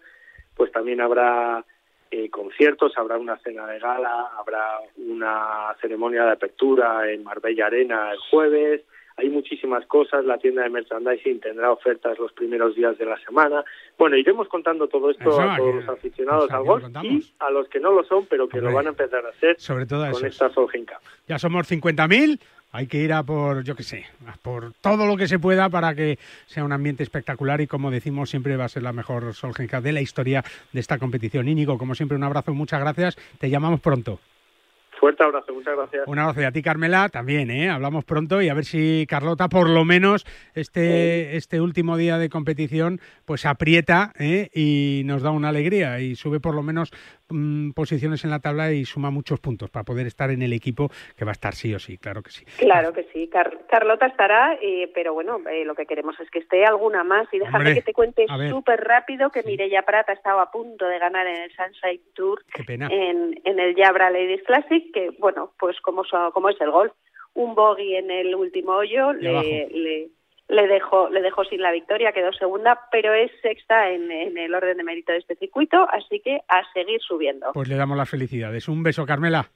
pues también habrá eh, conciertos, habrá una cena de gala, habrá una ceremonia de apertura en Marbella Arena el jueves, hay muchísimas cosas, la tienda de merchandising tendrá ofertas los primeros días de la semana. Bueno, iremos contando todo esto Eso, a todos los aficionados pues al golf y a los que no lo son, pero que Hombre, lo van a empezar a hacer sobre todo con esos. esta Solheim Cup. Ya somos 50.000, hay que ir a por, yo qué sé, a por todo lo que se pueda para que sea un ambiente espectacular y como decimos siempre va a ser la mejor Solheim Cup de la historia de esta competición. Íñigo, como siempre un abrazo, muchas gracias, te llamamos pronto. Fuerte abrazo, muchas gracias. Un abrazo y a ti, Carmela, también, ¿eh? Hablamos pronto y a ver si Carlota, por lo menos, este, este último día de competición, pues aprieta ¿eh? y nos da una alegría y sube por lo menos mm, posiciones en la tabla y suma muchos puntos para poder estar en el equipo que va a estar sí o sí, claro que sí. Claro que sí, Car- Carlota estará, eh, pero bueno, eh, lo que queremos es que esté alguna más. Y déjame Hombre, que te cuente súper rápido que Mireia Prat ha estado a punto de ganar en el Sunshine Tour Qué pena. en, en el Jabra Ladies Classic, que bueno, pues como, como es el golf, un bogey en el último hoyo le, le, le dejó, le dejó sin la victoria, quedó segunda, pero es sexta en, en el orden de mérito de este circuito, así que a seguir subiendo. Pues le damos las felicidades. Un beso, Carmela.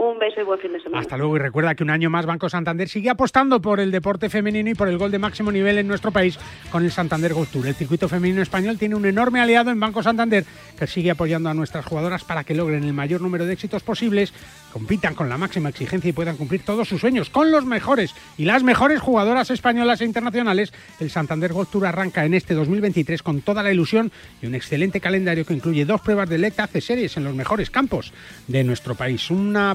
Un beso y buen fin de semana. Hasta luego y recuerda que un año más Banco Santander sigue apostando por el deporte femenino y por el gol de máximo nivel en nuestro país con el Santander Golf Tour. El circuito femenino español tiene un enorme aliado en Banco Santander que sigue apoyando a nuestras jugadoras para que logren el mayor número de éxitos posibles, compitan con la máxima exigencia y puedan cumplir todos sus sueños con los mejores y las mejores jugadoras españolas e internacionales. El Santander Golf Tour arranca en este 2023 con toda la ilusión y un excelente calendario que incluye dos pruebas de Electa C Series en los mejores campos de nuestro país. Una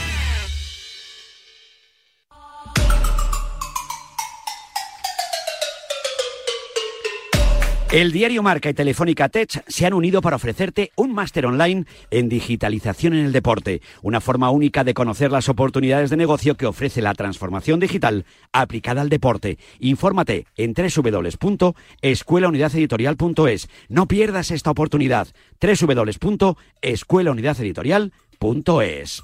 El diario Marca y Telefónica Tech se han unido para ofrecerte un máster online en digitalización en el deporte, una forma única de conocer las oportunidades de negocio que ofrece la transformación digital aplicada al deporte. Infórmate en www.escuelaunidadeditorial.es. No pierdas esta oportunidad. www.escuelaunidadeditorial.es.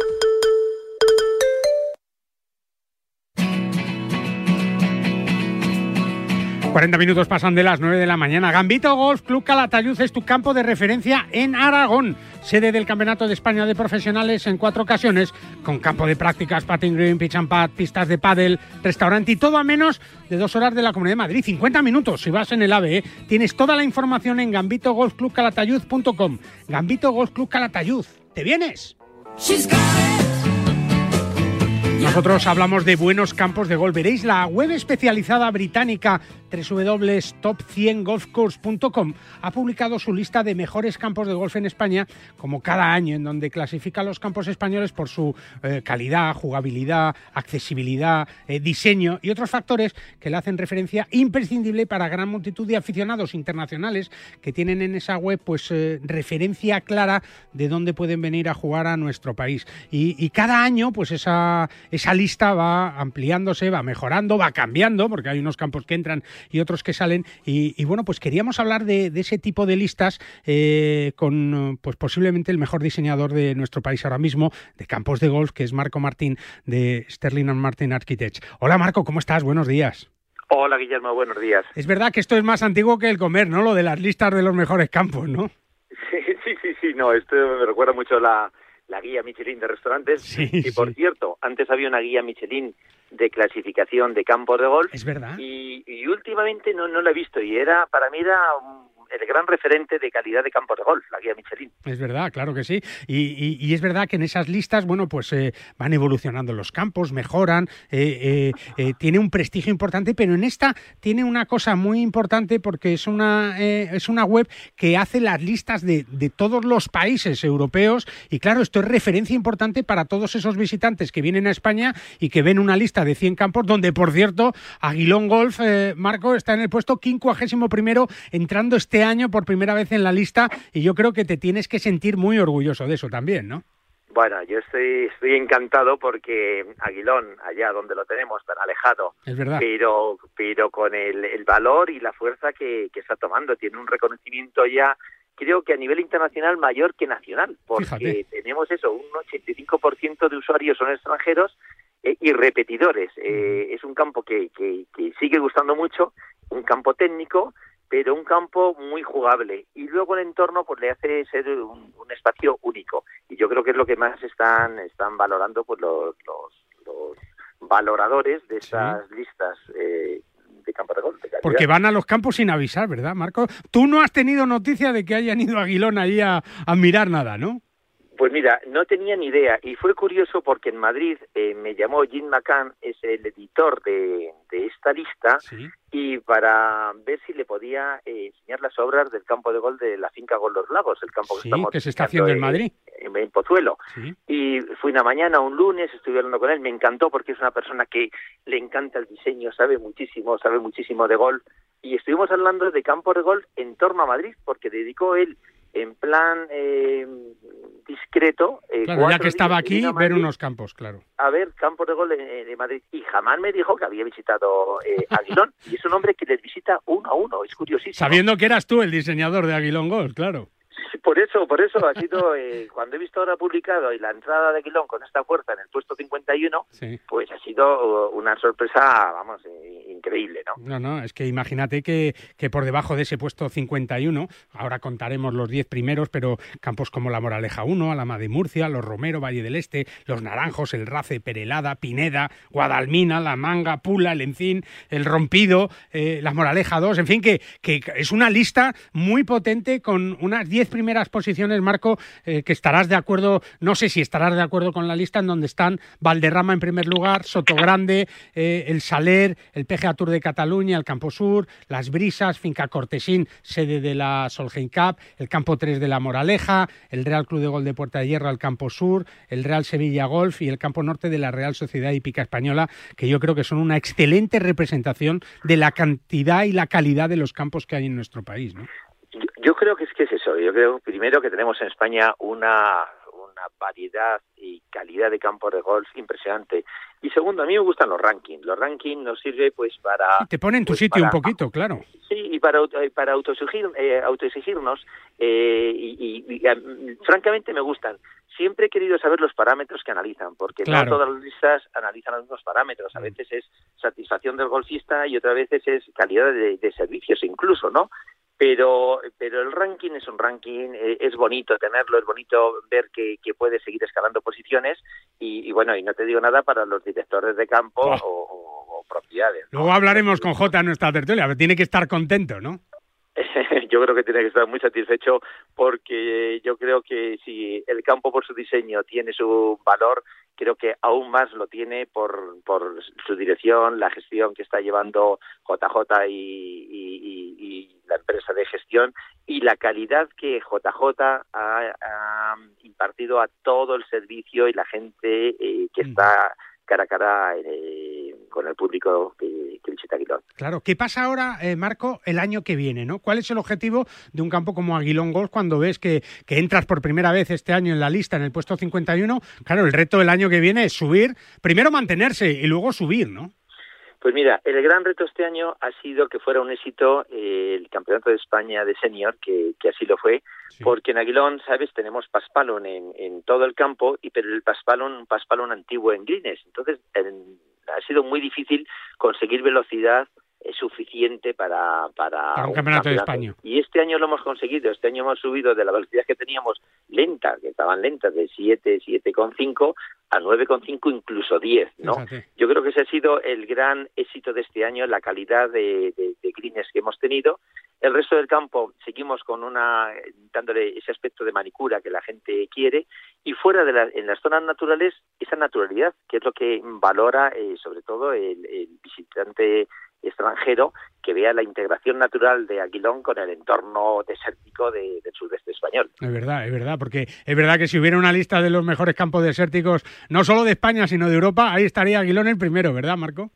40 minutos pasan de las 9 de la mañana. Gambito Golf Club Calatayud es tu campo de referencia en Aragón, sede del Campeonato de España de Profesionales en cuatro ocasiones, con campo de prácticas, patting green, pitch and pad, pistas de pádel, restaurante y todo a menos de dos horas de la Comunidad de Madrid. 50 minutos si vas en el AVE. ¿eh? Tienes toda la información en gambitogolfclubcalatayud.com. Gambito Golf Club Calatayud. ¿Te vienes? Nosotros hablamos de buenos campos de golf. Veréis la web especializada británica www.top100golfcourse.com ha publicado su lista de mejores campos de golf en España, como cada año, en donde clasifica los campos españoles por su eh, calidad, jugabilidad, accesibilidad, eh, diseño y otros factores que le hacen referencia imprescindible para gran multitud de aficionados internacionales que tienen en esa web pues eh, referencia clara de dónde pueden venir a jugar a nuestro país. Y, cada año pues esa, esa lista va ampliándose, va mejorando, va cambiando, porque hay unos campos que entran y otros que salen. Y, bueno, pues queríamos hablar de, ese tipo de listas eh, con pues posiblemente el mejor diseñador de nuestro país ahora mismo de campos de golf, que es Marco Martín de Sterling and Martin Architects. Hola Marco, ¿cómo estás? Buenos días. Hola Guillermo, buenos días. Es verdad que esto es más antiguo que el comer, ¿no? Lo de las listas de los mejores campos, ¿no? Sí, sí, sí, sí no, esto me recuerda mucho la, la guía Michelin de restaurantes. y por cierto, antes había una guía Michelin de clasificación de campos de golf. Es verdad. Y, y últimamente no, no la he visto y era para mí era el gran referente de calidad de campos de golf, la guía Michelin. Es verdad, claro que sí. Y, es verdad que en esas listas, bueno, pues eh, van evolucionando los campos, mejoran, eh, eh, tiene un prestigio importante, pero en esta tiene una cosa muy importante porque es una, es una web que hace las listas de, de, todos los países europeos y claro, esto es referencia importante para todos esos visitantes que vienen a España y que ven una lista de 100 campos donde, por cierto, Aguilón Golf, Marco, está en el puesto 51 entrando este año por primera vez en la lista y yo creo que te tienes que sentir muy orgulloso de eso también, ¿no? Bueno, yo estoy, estoy encantado porque Aguilón, allá donde lo tenemos, tan alejado, es verdad. pero, pero con el, el valor y la fuerza que, que está tomando, tiene un reconocimiento ya creo que a nivel internacional mayor que nacional, porque tenemos eso, un 85% de usuarios son extranjeros eh, y repetidores. Eh, es un campo que, que, que, sigue gustando mucho, un campo técnico, pero un campo muy jugable y luego el entorno pues le hace ser un, espacio único y yo creo que es lo que más están están valorando pues los, los, valoradores de esas listas eh, de campo de golf. Porque van a los campos sin avisar, ¿verdad, Marco? Tú no has tenido noticia de que hayan ido a Aguilón ahí a, a mirar nada, ¿no? Pues mira, no tenía ni idea y fue curioso porque en Madrid eh, me llamó Jim McCann, es el editor de, esta lista, y para ver si le podía eh, enseñar las obras del campo de gol de la finca Gol Los Lagos, el campo que estamos que se está haciendo en, Madrid. En, Pozuelo. Y fui una mañana, un lunes, estuve hablando con él, me encantó porque es una persona que le encanta el diseño, sabe muchísimo, sabe muchísimo de gol, y estuvimos hablando de campo de gol en torno a Madrid porque dedicó él en plan eh, discreto. Eh, claro, ya que estaba aquí, ver unos campos, claro. A ver, campos de gol de, Madrid. Y jamás me dijo que había visitado eh, Aguilón. y es un hombre que les visita uno a uno, es curiosísimo. Sabiendo que eras tú el diseñador de Aguilón Golf, claro. por eso, por eso ha sido, eh, cuando he visto ahora publicado y la entrada de Aguilón con esta fuerza en el puesto 51, pues ha sido una sorpresa, vamos, eh, increíble, ¿no? No, no, es que imagínate que, que por debajo de ese puesto 51, ahora contaremos los 10 primeros, pero campos como la Moraleja 1, Alama de Murcia, los Romero, Valle del Este, los Naranjos, el Race, Perelada, Pineda, Guadalmina, La Manga, Pula, el Encín, el Rompido, eh, la Moraleja 2, en fin, que, que es una lista muy potente con unas 10 primeras posiciones, Marco, eh, que estarás de acuerdo, no sé si estarás de acuerdo con la lista en donde están Valderrama en primer lugar, Sotogrande, eh, el Saler, el PGA Tour de Cataluña, el Campo Sur, Las Brisas, Finca Cortesín, sede de la Solheim Cup, el Campo 3 de la Moraleja, el Real Club de Gol de Puerta de Hierro al Campo Sur, el Real Sevilla Golf y el Campo Norte de la Real Sociedad Hípica Española, que yo creo que son una excelente representación de la cantidad y la calidad de los campos que hay en nuestro país. ¿no? Yo creo que es que es eso. Yo creo primero que tenemos en España una una variedad y calidad de campos de golf impresionante. Y segundo, a mí me gustan los rankings. Los rankings nos sirve pues para... te pone en tu pues, sitio para- un poquito, claro. Sí, y para, eh, para autoexigir, eh, autoexigirnos, eh, y, y- y, eh, francamente me gustan. Siempre he querido saber los parámetros que analizan, porque Claro. no todas las listas analizan los mismos parámetros. A veces es satisfacción del golfista y otras veces es calidad de, de servicios incluso, ¿no? Pero, pero el ranking es un ranking, eh, es bonito tenerlo, es bonito ver que, que puede seguir escalando posiciones y, y bueno, y no te digo nada para los directores de campo o, o- o propiedades. Luego hablaremos con Jota en nuestra tertulia, pero tiene que estar contento, ¿no? yo creo que tiene que estar muy satisfecho porque yo creo que si el campo por su diseño tiene su valor, creo que aún más lo tiene por, por su dirección, la gestión que está llevando JJ y, y- y- y la empresa de gestión y la calidad que JJ ha, ha impartido a todo el servicio y la gente eh, que está cara a cara eh, con el público que, que visita Aguilón. Claro, ¿qué pasa ahora, eh, Marco, el año que viene? ¿no? ¿Cuál es el objetivo de un campo como Aguilón Golf cuando ves que, que entras por primera vez este año en la lista, en el puesto 51? Claro, el reto del año que viene es subir, primero mantenerse y luego subir, ¿no? Pues mira, el gran reto este año ha sido que fuera un éxito eh, el Campeonato de España de Senior, que, que así lo fue, porque en Aguilón, sabes, tenemos paspalón en, en todo el campo, y pero el paspalón, un paspalón antiguo en greens. Entonces, en- ha sido muy difícil conseguir velocidad eh, suficiente para, para, Para un campeonato de España. Y este año lo hemos conseguido. Este año hemos subido de la velocidad que teníamos lenta, que estaban lentas, de 7, 7,5 a 9,5, incluso 10, ¿no? Fíjate. Yo creo que ese ha sido el gran éxito de este año, la calidad de, de, de greens que hemos tenido. El resto del campo seguimos con una dándole ese aspecto de manicura que la gente quiere y fuera de en las zonas naturales esa naturalidad que es lo que valora eh, sobre todo el, el visitante extranjero que vea la integración natural de Aguilón con el entorno desértico de- del sudeste español. Es verdad, es verdad, porque es verdad que si hubiera una lista de los mejores campos desérticos, no solo de España, sino de Europa, ahí estaría Aguilón el primero, ¿verdad, Marco?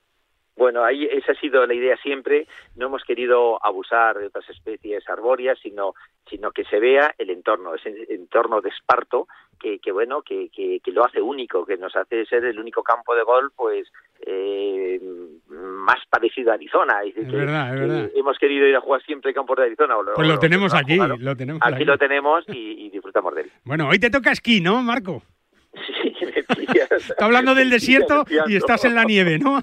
Bueno, ahí esa ha sido la idea siempre. No hemos querido abusar de otras especies arbóreas, sino, sino que se vea el entorno, ese entorno de esparto que, que bueno, que, que, que lo hace único, que nos hace ser el único campo de golf, pues eh, más parecido a Arizona. Es, decir, Es que- verdad, es verdad. hemos querido ir a jugar siempre campos de Arizona. o Pues lo tenemos o- aquí, lo tenemos Aquí aquí. lo tenemos y, y disfrutamos de él. Bueno, hoy te toca esquí, ¿no, Marco? Sí, me pillas. Está hablando del desierto y estás en la nieve, ¿no?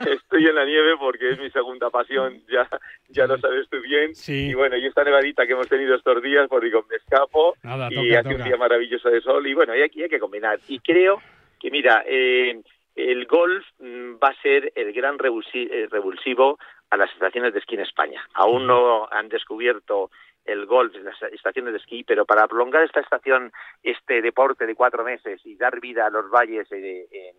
Estoy en la nieve porque es mi segunda pasión, ya, ya lo sabes tú bien. Y bueno, y esta nevadita que hemos tenido estos días, pues digo, me escapo Nada, y toca, hace un día maravilloso de sol y bueno, y aquí hay que combinar. Y creo que, mira, eh, el golf mm, va a ser el gran eh, revulsivo a las estaciones de esquí en España. Aún no han descubierto el golf las estaciones de esquí, pero para prolongar esta estación, este deporte de cuatro meses y dar vida a los valles eh, en,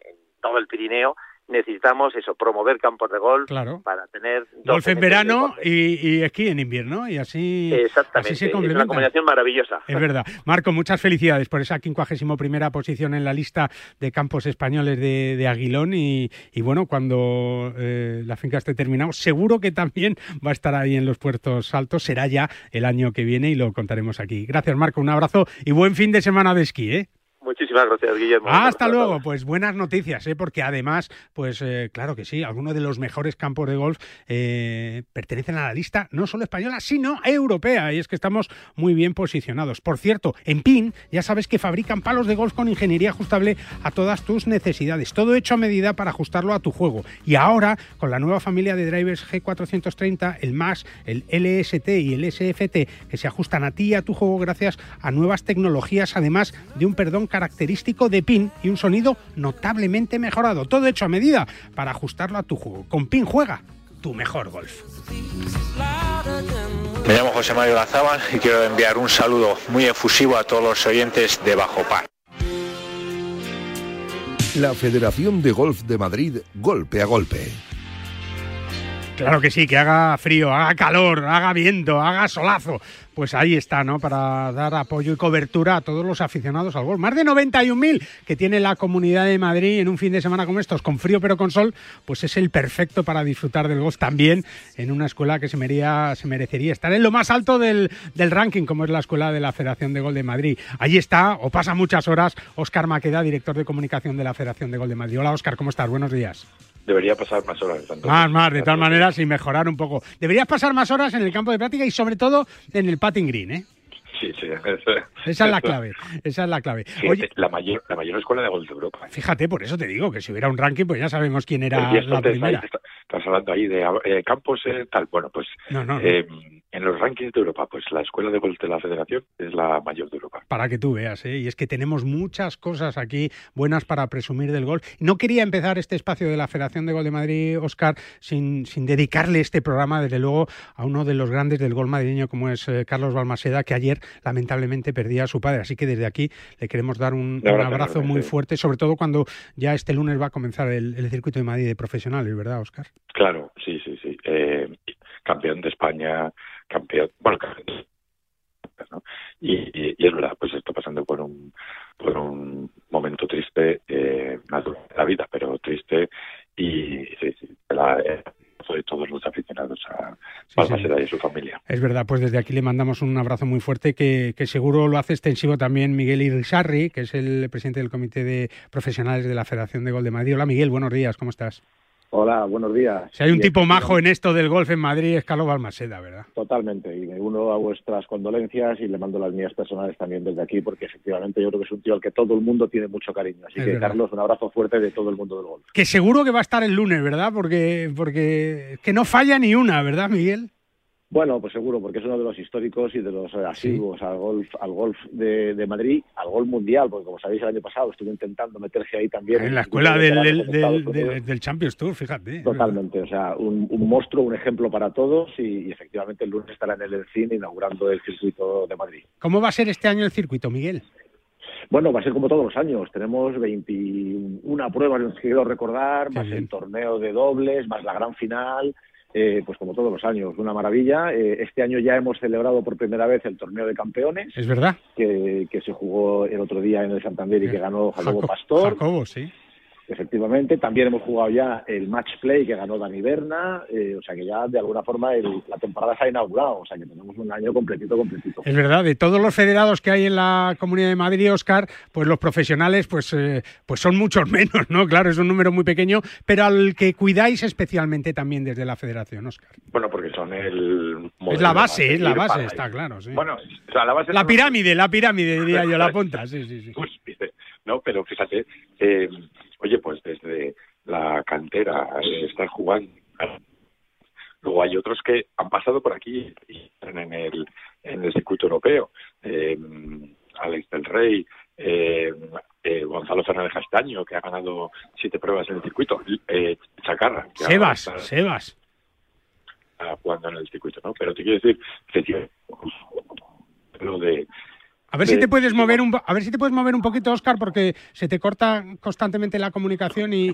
en todo el Pirineo, necesitamos eso, promover campos de golf Claro. para tener... 12 Golf en verano y, y esquí en invierno, y así, Exactamente, así se es una combinación maravillosa. Es verdad. Marco, muchas felicidades por esa 51 primera posición en la lista de campos españoles de, de Aguilón y, y bueno, cuando eh, la finca esté terminado, seguro que también va a estar ahí en los puertos altos. Será ya el año que viene y lo contaremos aquí. Gracias, Marco. Un abrazo y buen fin de semana de esquí, ¿eh? Muchísimas gracias, Guillermo. Hasta luego. Pues buenas noticias, ¿eh? porque además, pues eh, claro que sí, algunos de los mejores campos de golf eh, pertenecen a la lista no solo española, sino europea. Y es que estamos muy bien posicionados. Por cierto, en PIN ya sabes que fabrican palos de golf con ingeniería ajustable a todas tus necesidades. Todo hecho a medida para ajustarlo a tu juego. Y ahora, con la nueva familia de drivers G430, el MAS, el LST y el SFT, que se ajustan a ti y a tu juego gracias a nuevas tecnologías, además de un perdón característico de PIN y un sonido notablemente mejorado. Todo hecho a medida para ajustarlo a tu juego. Con PIN juega tu mejor golf. Me llamo José Mario Lazábal y quiero enviar un saludo muy efusivo a todos los oyentes de Bajo Par. La Federación de Golf de Madrid, golpe a golpe. Claro que sí, que haga frío, haga calor, haga viento, haga solazo. Pues ahí está, ¿no? Para dar apoyo y cobertura a todos los aficionados al golf. Más de 91.000 que tiene la Comunidad de Madrid en un fin de semana como estos, con frío pero con sol, pues es el perfecto para disfrutar del golf también en una escuela que se, se merecería estar en lo más alto del, del, ranking, como es la escuela de la Federación de Gol de Madrid. Allí está, o pasa muchas horas, Óscar Maqueda, director de comunicación de la Federación de Gol de Madrid. Hola, Óscar, ¿cómo estás? Buenos días debería pasar más horas. más, más, de tal manera, sin mejorar un poco. Deberías pasar más horas en el campo de práctica y sobre todo en el patting green, ¿eh? Sí, sí. esa es la clave. Esa es la clave. la mayor, la mayor escuela de golf de Europa. Fíjate, por eso te digo que si hubiera un ranking, pues ya sabemos quién era la primera. estás hablando ahí de eh, campos eh, tal. Bueno, pues eh, en los rankings de Europa, pues la escuela de golf de la Federación es la mayor de Europa. Para que tú veas, ¿eh? y es que tenemos muchas cosas aquí buenas para presumir del golf. No quería empezar este espacio de la Federación de Gol de Madrid, Oscar, sin, sin dedicarle este programa, desde luego, a uno de los grandes del gol madrileño, como es Carlos Balmaseda, que ayer lamentablemente perdía a su padre. Así que desde aquí le queremos dar un, abrazo muy fuerte, sobre todo cuando ya este lunes va a comenzar el, circuito de Madrid de profesionales, ¿verdad, Oscar? Claro, sí, sí, sí. Eh, campeón de España, campeón, bueno, campeón y, es verdad, pues está pasando por un por un momento triste, eh, la vida, pero triste y sí, sí, la, eh, de todos los aficionados a Balmaseda y su familia. Es verdad, pues desde aquí le mandamos un abrazo muy fuerte que, que seguro lo hace extensivo también Miguel Irizarri, que es el presidente del Comité de Profesionales de la Federación de Gol de Madrid. Hola Miguel, buenos días, ¿cómo estás? Hola, buenos días. Si hay un tipo majo en esto del golf en Madrid es Carlos Balmaseda, ¿verdad? Totalmente, y me uno a vuestras condolencias y le mando las mías personales también desde aquí, porque efectivamente yo creo que es un tío al que todo el mundo tiene mucho cariño. Así que, Carlos, un abrazo fuerte de todo el mundo del golf. Que seguro que va a estar el lunes, ¿verdad? Porque, porque que no falla ni una, ¿verdad, Miguel? Bueno, pues seguro, porque es uno de los históricos y de los asiduos al golf, al golf de, Madrid, al golf mundial, porque como sabéis el año pasado estuve intentando meterse ahí también. En la escuela del, del, Champions Tour, fíjate. Totalmente, o sea, un, monstruo, un ejemplo para todos y, efectivamente el lunes estará en el Encin inaugurando el circuito de Madrid. ¿Cómo va a ser este año el circuito, Miguel? Bueno, va a ser como todos los años. Tenemos 21 pruebas, quiero recordar, más el torneo de dobles, más la gran final eh, pues como todos los años, una maravilla. Eh, este año ya hemos celebrado por primera vez el torneo de campeones. Es verdad. Que, que se jugó el otro día en el Santander y que ganó Jacobo Pastor. Jacobo, sí. Efectivamente, también hemos jugado ya el match play que ganó Dani Berna, eh, o sea que ya de alguna forma la temporada se ha inaugurado, o sea que tenemos un año completito, completito. Es verdad, de todos los federados que hay en la Comunidad de Madrid, Oscar, pues los profesionales pues, eh, pues son muchos menos, ¿no? Claro, es un número muy pequeño, pero al que cuidáis especialmente también desde la federación, Oscar. Bueno, porque son el... Es la base, es la base, está claro, sí. Bueno, la base... La pirámide, la pirámide, diría yo, la punta, sí, sí, sí. Pues, no, pero fíjate... Eh, oye, pues desde la cantera eh, están jugando. Luego hay otros que han pasado por aquí y están en el, en el circuito europeo. Eh, Alex del Rey, eh, eh, Gonzalo Fernández Castaño, que ha ganado siete pruebas en el circuito. Eh, Chacarra. Que Sebas, Sebas. Jugando en el circuito, ¿no? Pero te quiero decir, lo de a ver si te puedes mover un a ver si te puedes mover un poquito, Oscar, porque se te corta constantemente la comunicación y,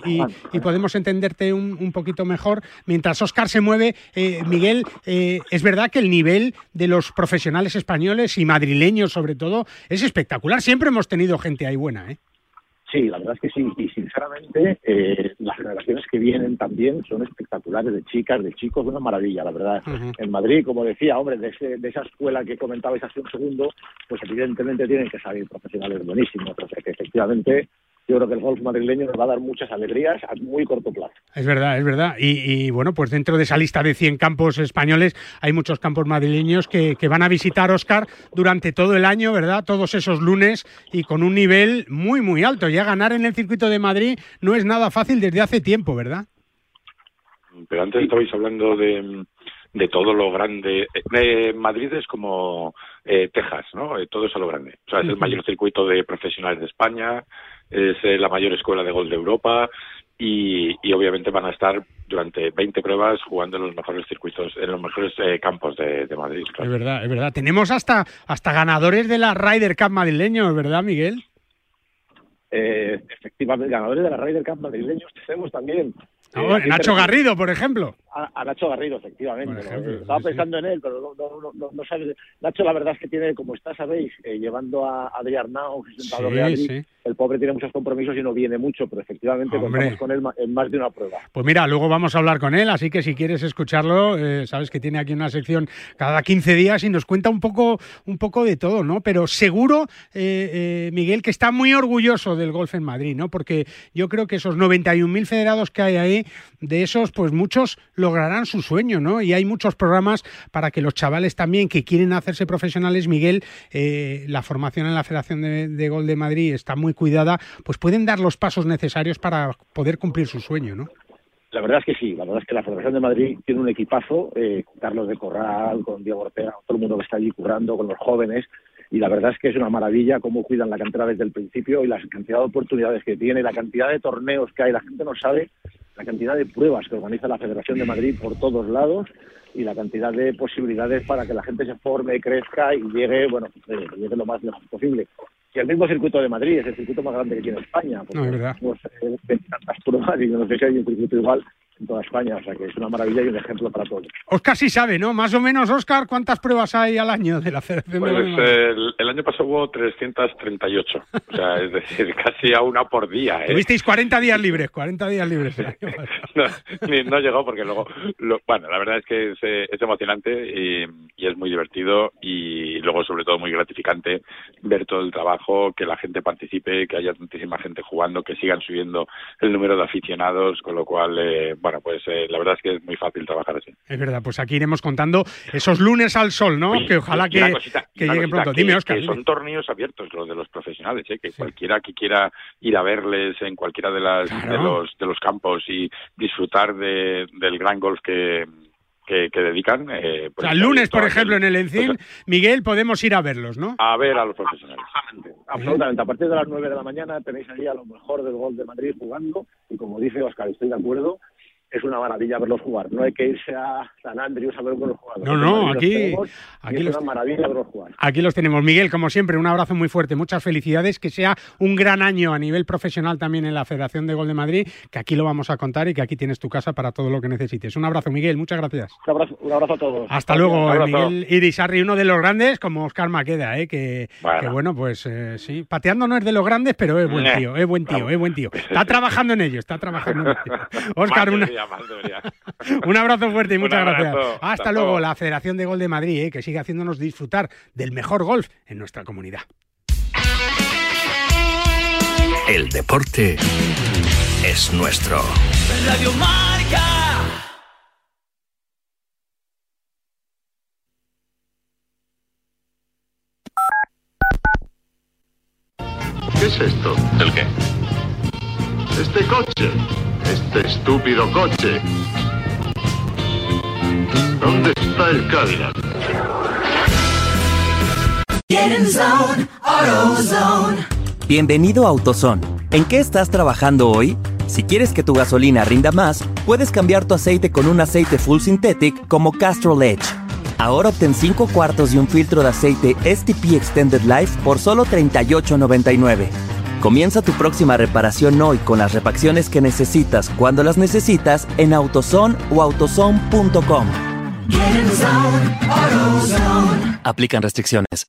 podemos entenderte un, poquito mejor. Mientras Oscar se mueve, eh, Miguel, eh, es verdad que el nivel de los profesionales españoles y madrileños, sobre todo, es espectacular. Siempre hemos tenido gente ahí buena, ¿eh? Sí, la verdad es que sí. Y sinceramente, eh, las generaciones que vienen también son espectaculares de chicas, de chicos, una maravilla, la verdad. En Madrid, como decía, hombre, de, de esa escuela que comentabais hace un segundo, pues evidentemente tienen que salir profesionales buenísimos. O sea que efectivamente yo creo que el golf madrileño nos va a dar muchas alegrías a muy corto plazo. Es verdad, es verdad. Y, bueno, pues dentro de esa lista de 100 campos españoles hay muchos campos madrileños que, van a visitar Oscar durante todo el año, ¿verdad? Todos esos lunes y con un nivel muy, muy alto. Ya ganar en el circuito de Madrid no es nada fácil desde hace tiempo, ¿verdad? Pero antes estabais hablando de, de todo lo grande. Eh, Madrid es como eh, Texas, ¿no? Eh, todo es a lo grande. O sea, es el mayor circuito de profesionales de España, es eh, la mayor escuela de gol de Europa y, obviamente van a estar durante 20 pruebas jugando en los mejores circuitos, en los mejores eh, campos de, Madrid. Es verdad, es verdad. Tenemos hasta, hasta ganadores de la Ryder Cup madrileño, ¿verdad, Miguel? Eh, efectivamente, ganadores de la Ryder Cup madrileños tenemos también. Nacho Garrido, por ejemplo. A, Nacho Garrido, efectivamente. Estaba pensando en él, pero no, no, no, sabes. Nacho, la verdad es que tiene, como está, sabéis, llevando a Adrián Nau, sí, el pobre tiene muchos compromisos y no viene mucho, pero efectivamente contamos con él en más de una prueba. Pues mira, luego vamos a hablar con él, así que si quieres escucharlo, eh, sabes que tiene aquí una sección cada 15 días y nos cuenta un poco, un poco de todo, ¿no? Pero seguro, eh, eh, Miguel, que está muy orgulloso del golf en Madrid, ¿no? Porque yo creo que esos 91.000 federados que hay ahí, de esos, pues muchos lograrán su sueño, ¿no? Y hay muchos programas para que los chavales también que quieren hacerse profesionales, Miguel, la formación en la Federación de, Golf de Madrid está muy cuidada, pues pueden dar los pasos necesarios para poder cumplir su sueño, ¿no? La verdad es que sí, la verdad es que la Federación de Madrid tiene un equipazo, eh, Carlos de Corral, con Diego Ortega, todo el mundo que está allí currando, con los jóvenes, y la verdad es que es una maravilla cómo cuidan la cantera desde el principio y la cantidad de oportunidades que tiene, la cantidad de torneos que hay, la gente no sabe la cantidad de pruebas que organiza la Federación de Madrid por todos lados y la cantidad de posibilidades para que la gente se forme, crezca y llegue, bueno, eh, llegue lo más lejos posible y el mismo circuito de Madrid es el circuito más grande que tiene España. No, es verdad. Tenemos eh, tantas pruebas y no sé si hay un circuito igual en toda España, o sea que es una maravilla y un ejemplo para todos. Oscar sí sabe, ¿no? Más o menos, Oscar, ¿cuántas pruebas hay al año de la Federación? Pues el, el, año pasado hubo 338, o sea, es decir, casi a una por día. ¿eh? Tuvisteis 40 días libres, 40 días libres. no, no, llegó porque luego, bueno, la verdad es que es, eh, es emocionante y, y, es muy divertido y luego sobre todo muy gratificante ver todo el trabajo, que la gente participe, que haya tantísima gente jugando, que sigan subiendo el número de aficionados, con lo cual, eh, bueno, pues eh, la verdad es que es muy fácil trabajar así. Es verdad, pues aquí iremos contando esos lunes al sol, ¿no? que ojalá que, lleguen pronto. Dime, Oscar. son torneos abiertos los de los profesionales, ¿eh? que cualquiera que quiera ir a verles en cualquiera de, las, de, los, de los campos y disfrutar de, del gran golf que, que, dedican. Eh, pues, o sea, el lunes, por ejemplo, en el Encín, Miguel, podemos ir a verlos, ¿no? A ver a los profesionales. Absolutamente. A partir de las 9 de la mañana tenéis allí a lo mejor del gol de Madrid jugando y como dice Oscar, estoy de acuerdo, es una maravilla verlos jugar. No hay que irse a San Andrews a verlos jugar. No, no, aquí, aquí es una maravilla verlos jugar. Aquí los tenemos. Miguel, como siempre, un abrazo muy fuerte, muchas felicidades, que sea un gran año a nivel profesional también en la Federación de Gol de Madrid, que aquí lo vamos a contar y que aquí tienes tu casa para todo lo que necesites. Un abrazo, Miguel, muchas gracias. Un abrazo, un abrazo a todos. Hasta luego, Miguel Irisarri, uno de los grandes, como Oscar Maqueda, ¿eh? que, bueno. pues eh, sí, pateando no es de los grandes, pero es buen tío, es buen tío, es buen tío. Está trabajando en ello, está trabajando en ello. Oscar, una... Un abrazo fuerte y muchas gracias. Hasta, luego, la Federación de Gol de Madrid, eh, que sigue haciéndonos disfrutar del mejor golf en nuestra comunidad. El deporte es nuestro. Radio Marca. ¿Qué es esto? ¿El qué? Este coche. Este estúpido coche. ¿Dónde está el Cadillac? Bienvenido a AutoZone. ¿En qué estás trabajando hoy? Si quieres que tu gasolina rinda más, puedes cambiar tu aceite con un aceite full synthetic como Castrol Edge. Ahora obtén 5 cuartos y un filtro de aceite STP Extended Life por solo $38.99. Comienza tu próxima reparación hoy con las repacciones que necesitas cuando las necesitas en AutoZone o autozone.com. Aplican restricciones.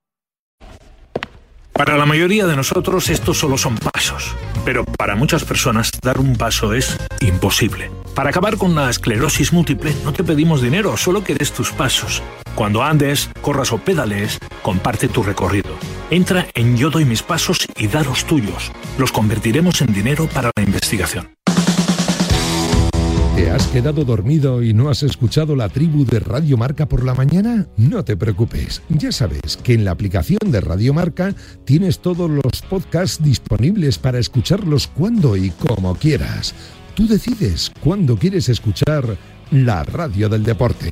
Para la mayoría de nosotros estos solo son pasos, pero para muchas personas dar un paso es imposible. Para acabar con la esclerosis múltiple no te pedimos dinero, solo que des tus pasos. Cuando andes, corras o pedales, comparte tu recorrido. Entra en Yo doy mis pasos y da los tuyos. Los convertiremos en dinero para la investigación. ¿Te has quedado dormido y no has escuchado la tribu de Radio Marca por la mañana? No te preocupes, ya sabes que en la aplicación de Radio Marca tienes todos los podcasts disponibles para escucharlos cuando y como quieras. Tú decides cuándo quieres escuchar la radio del deporte.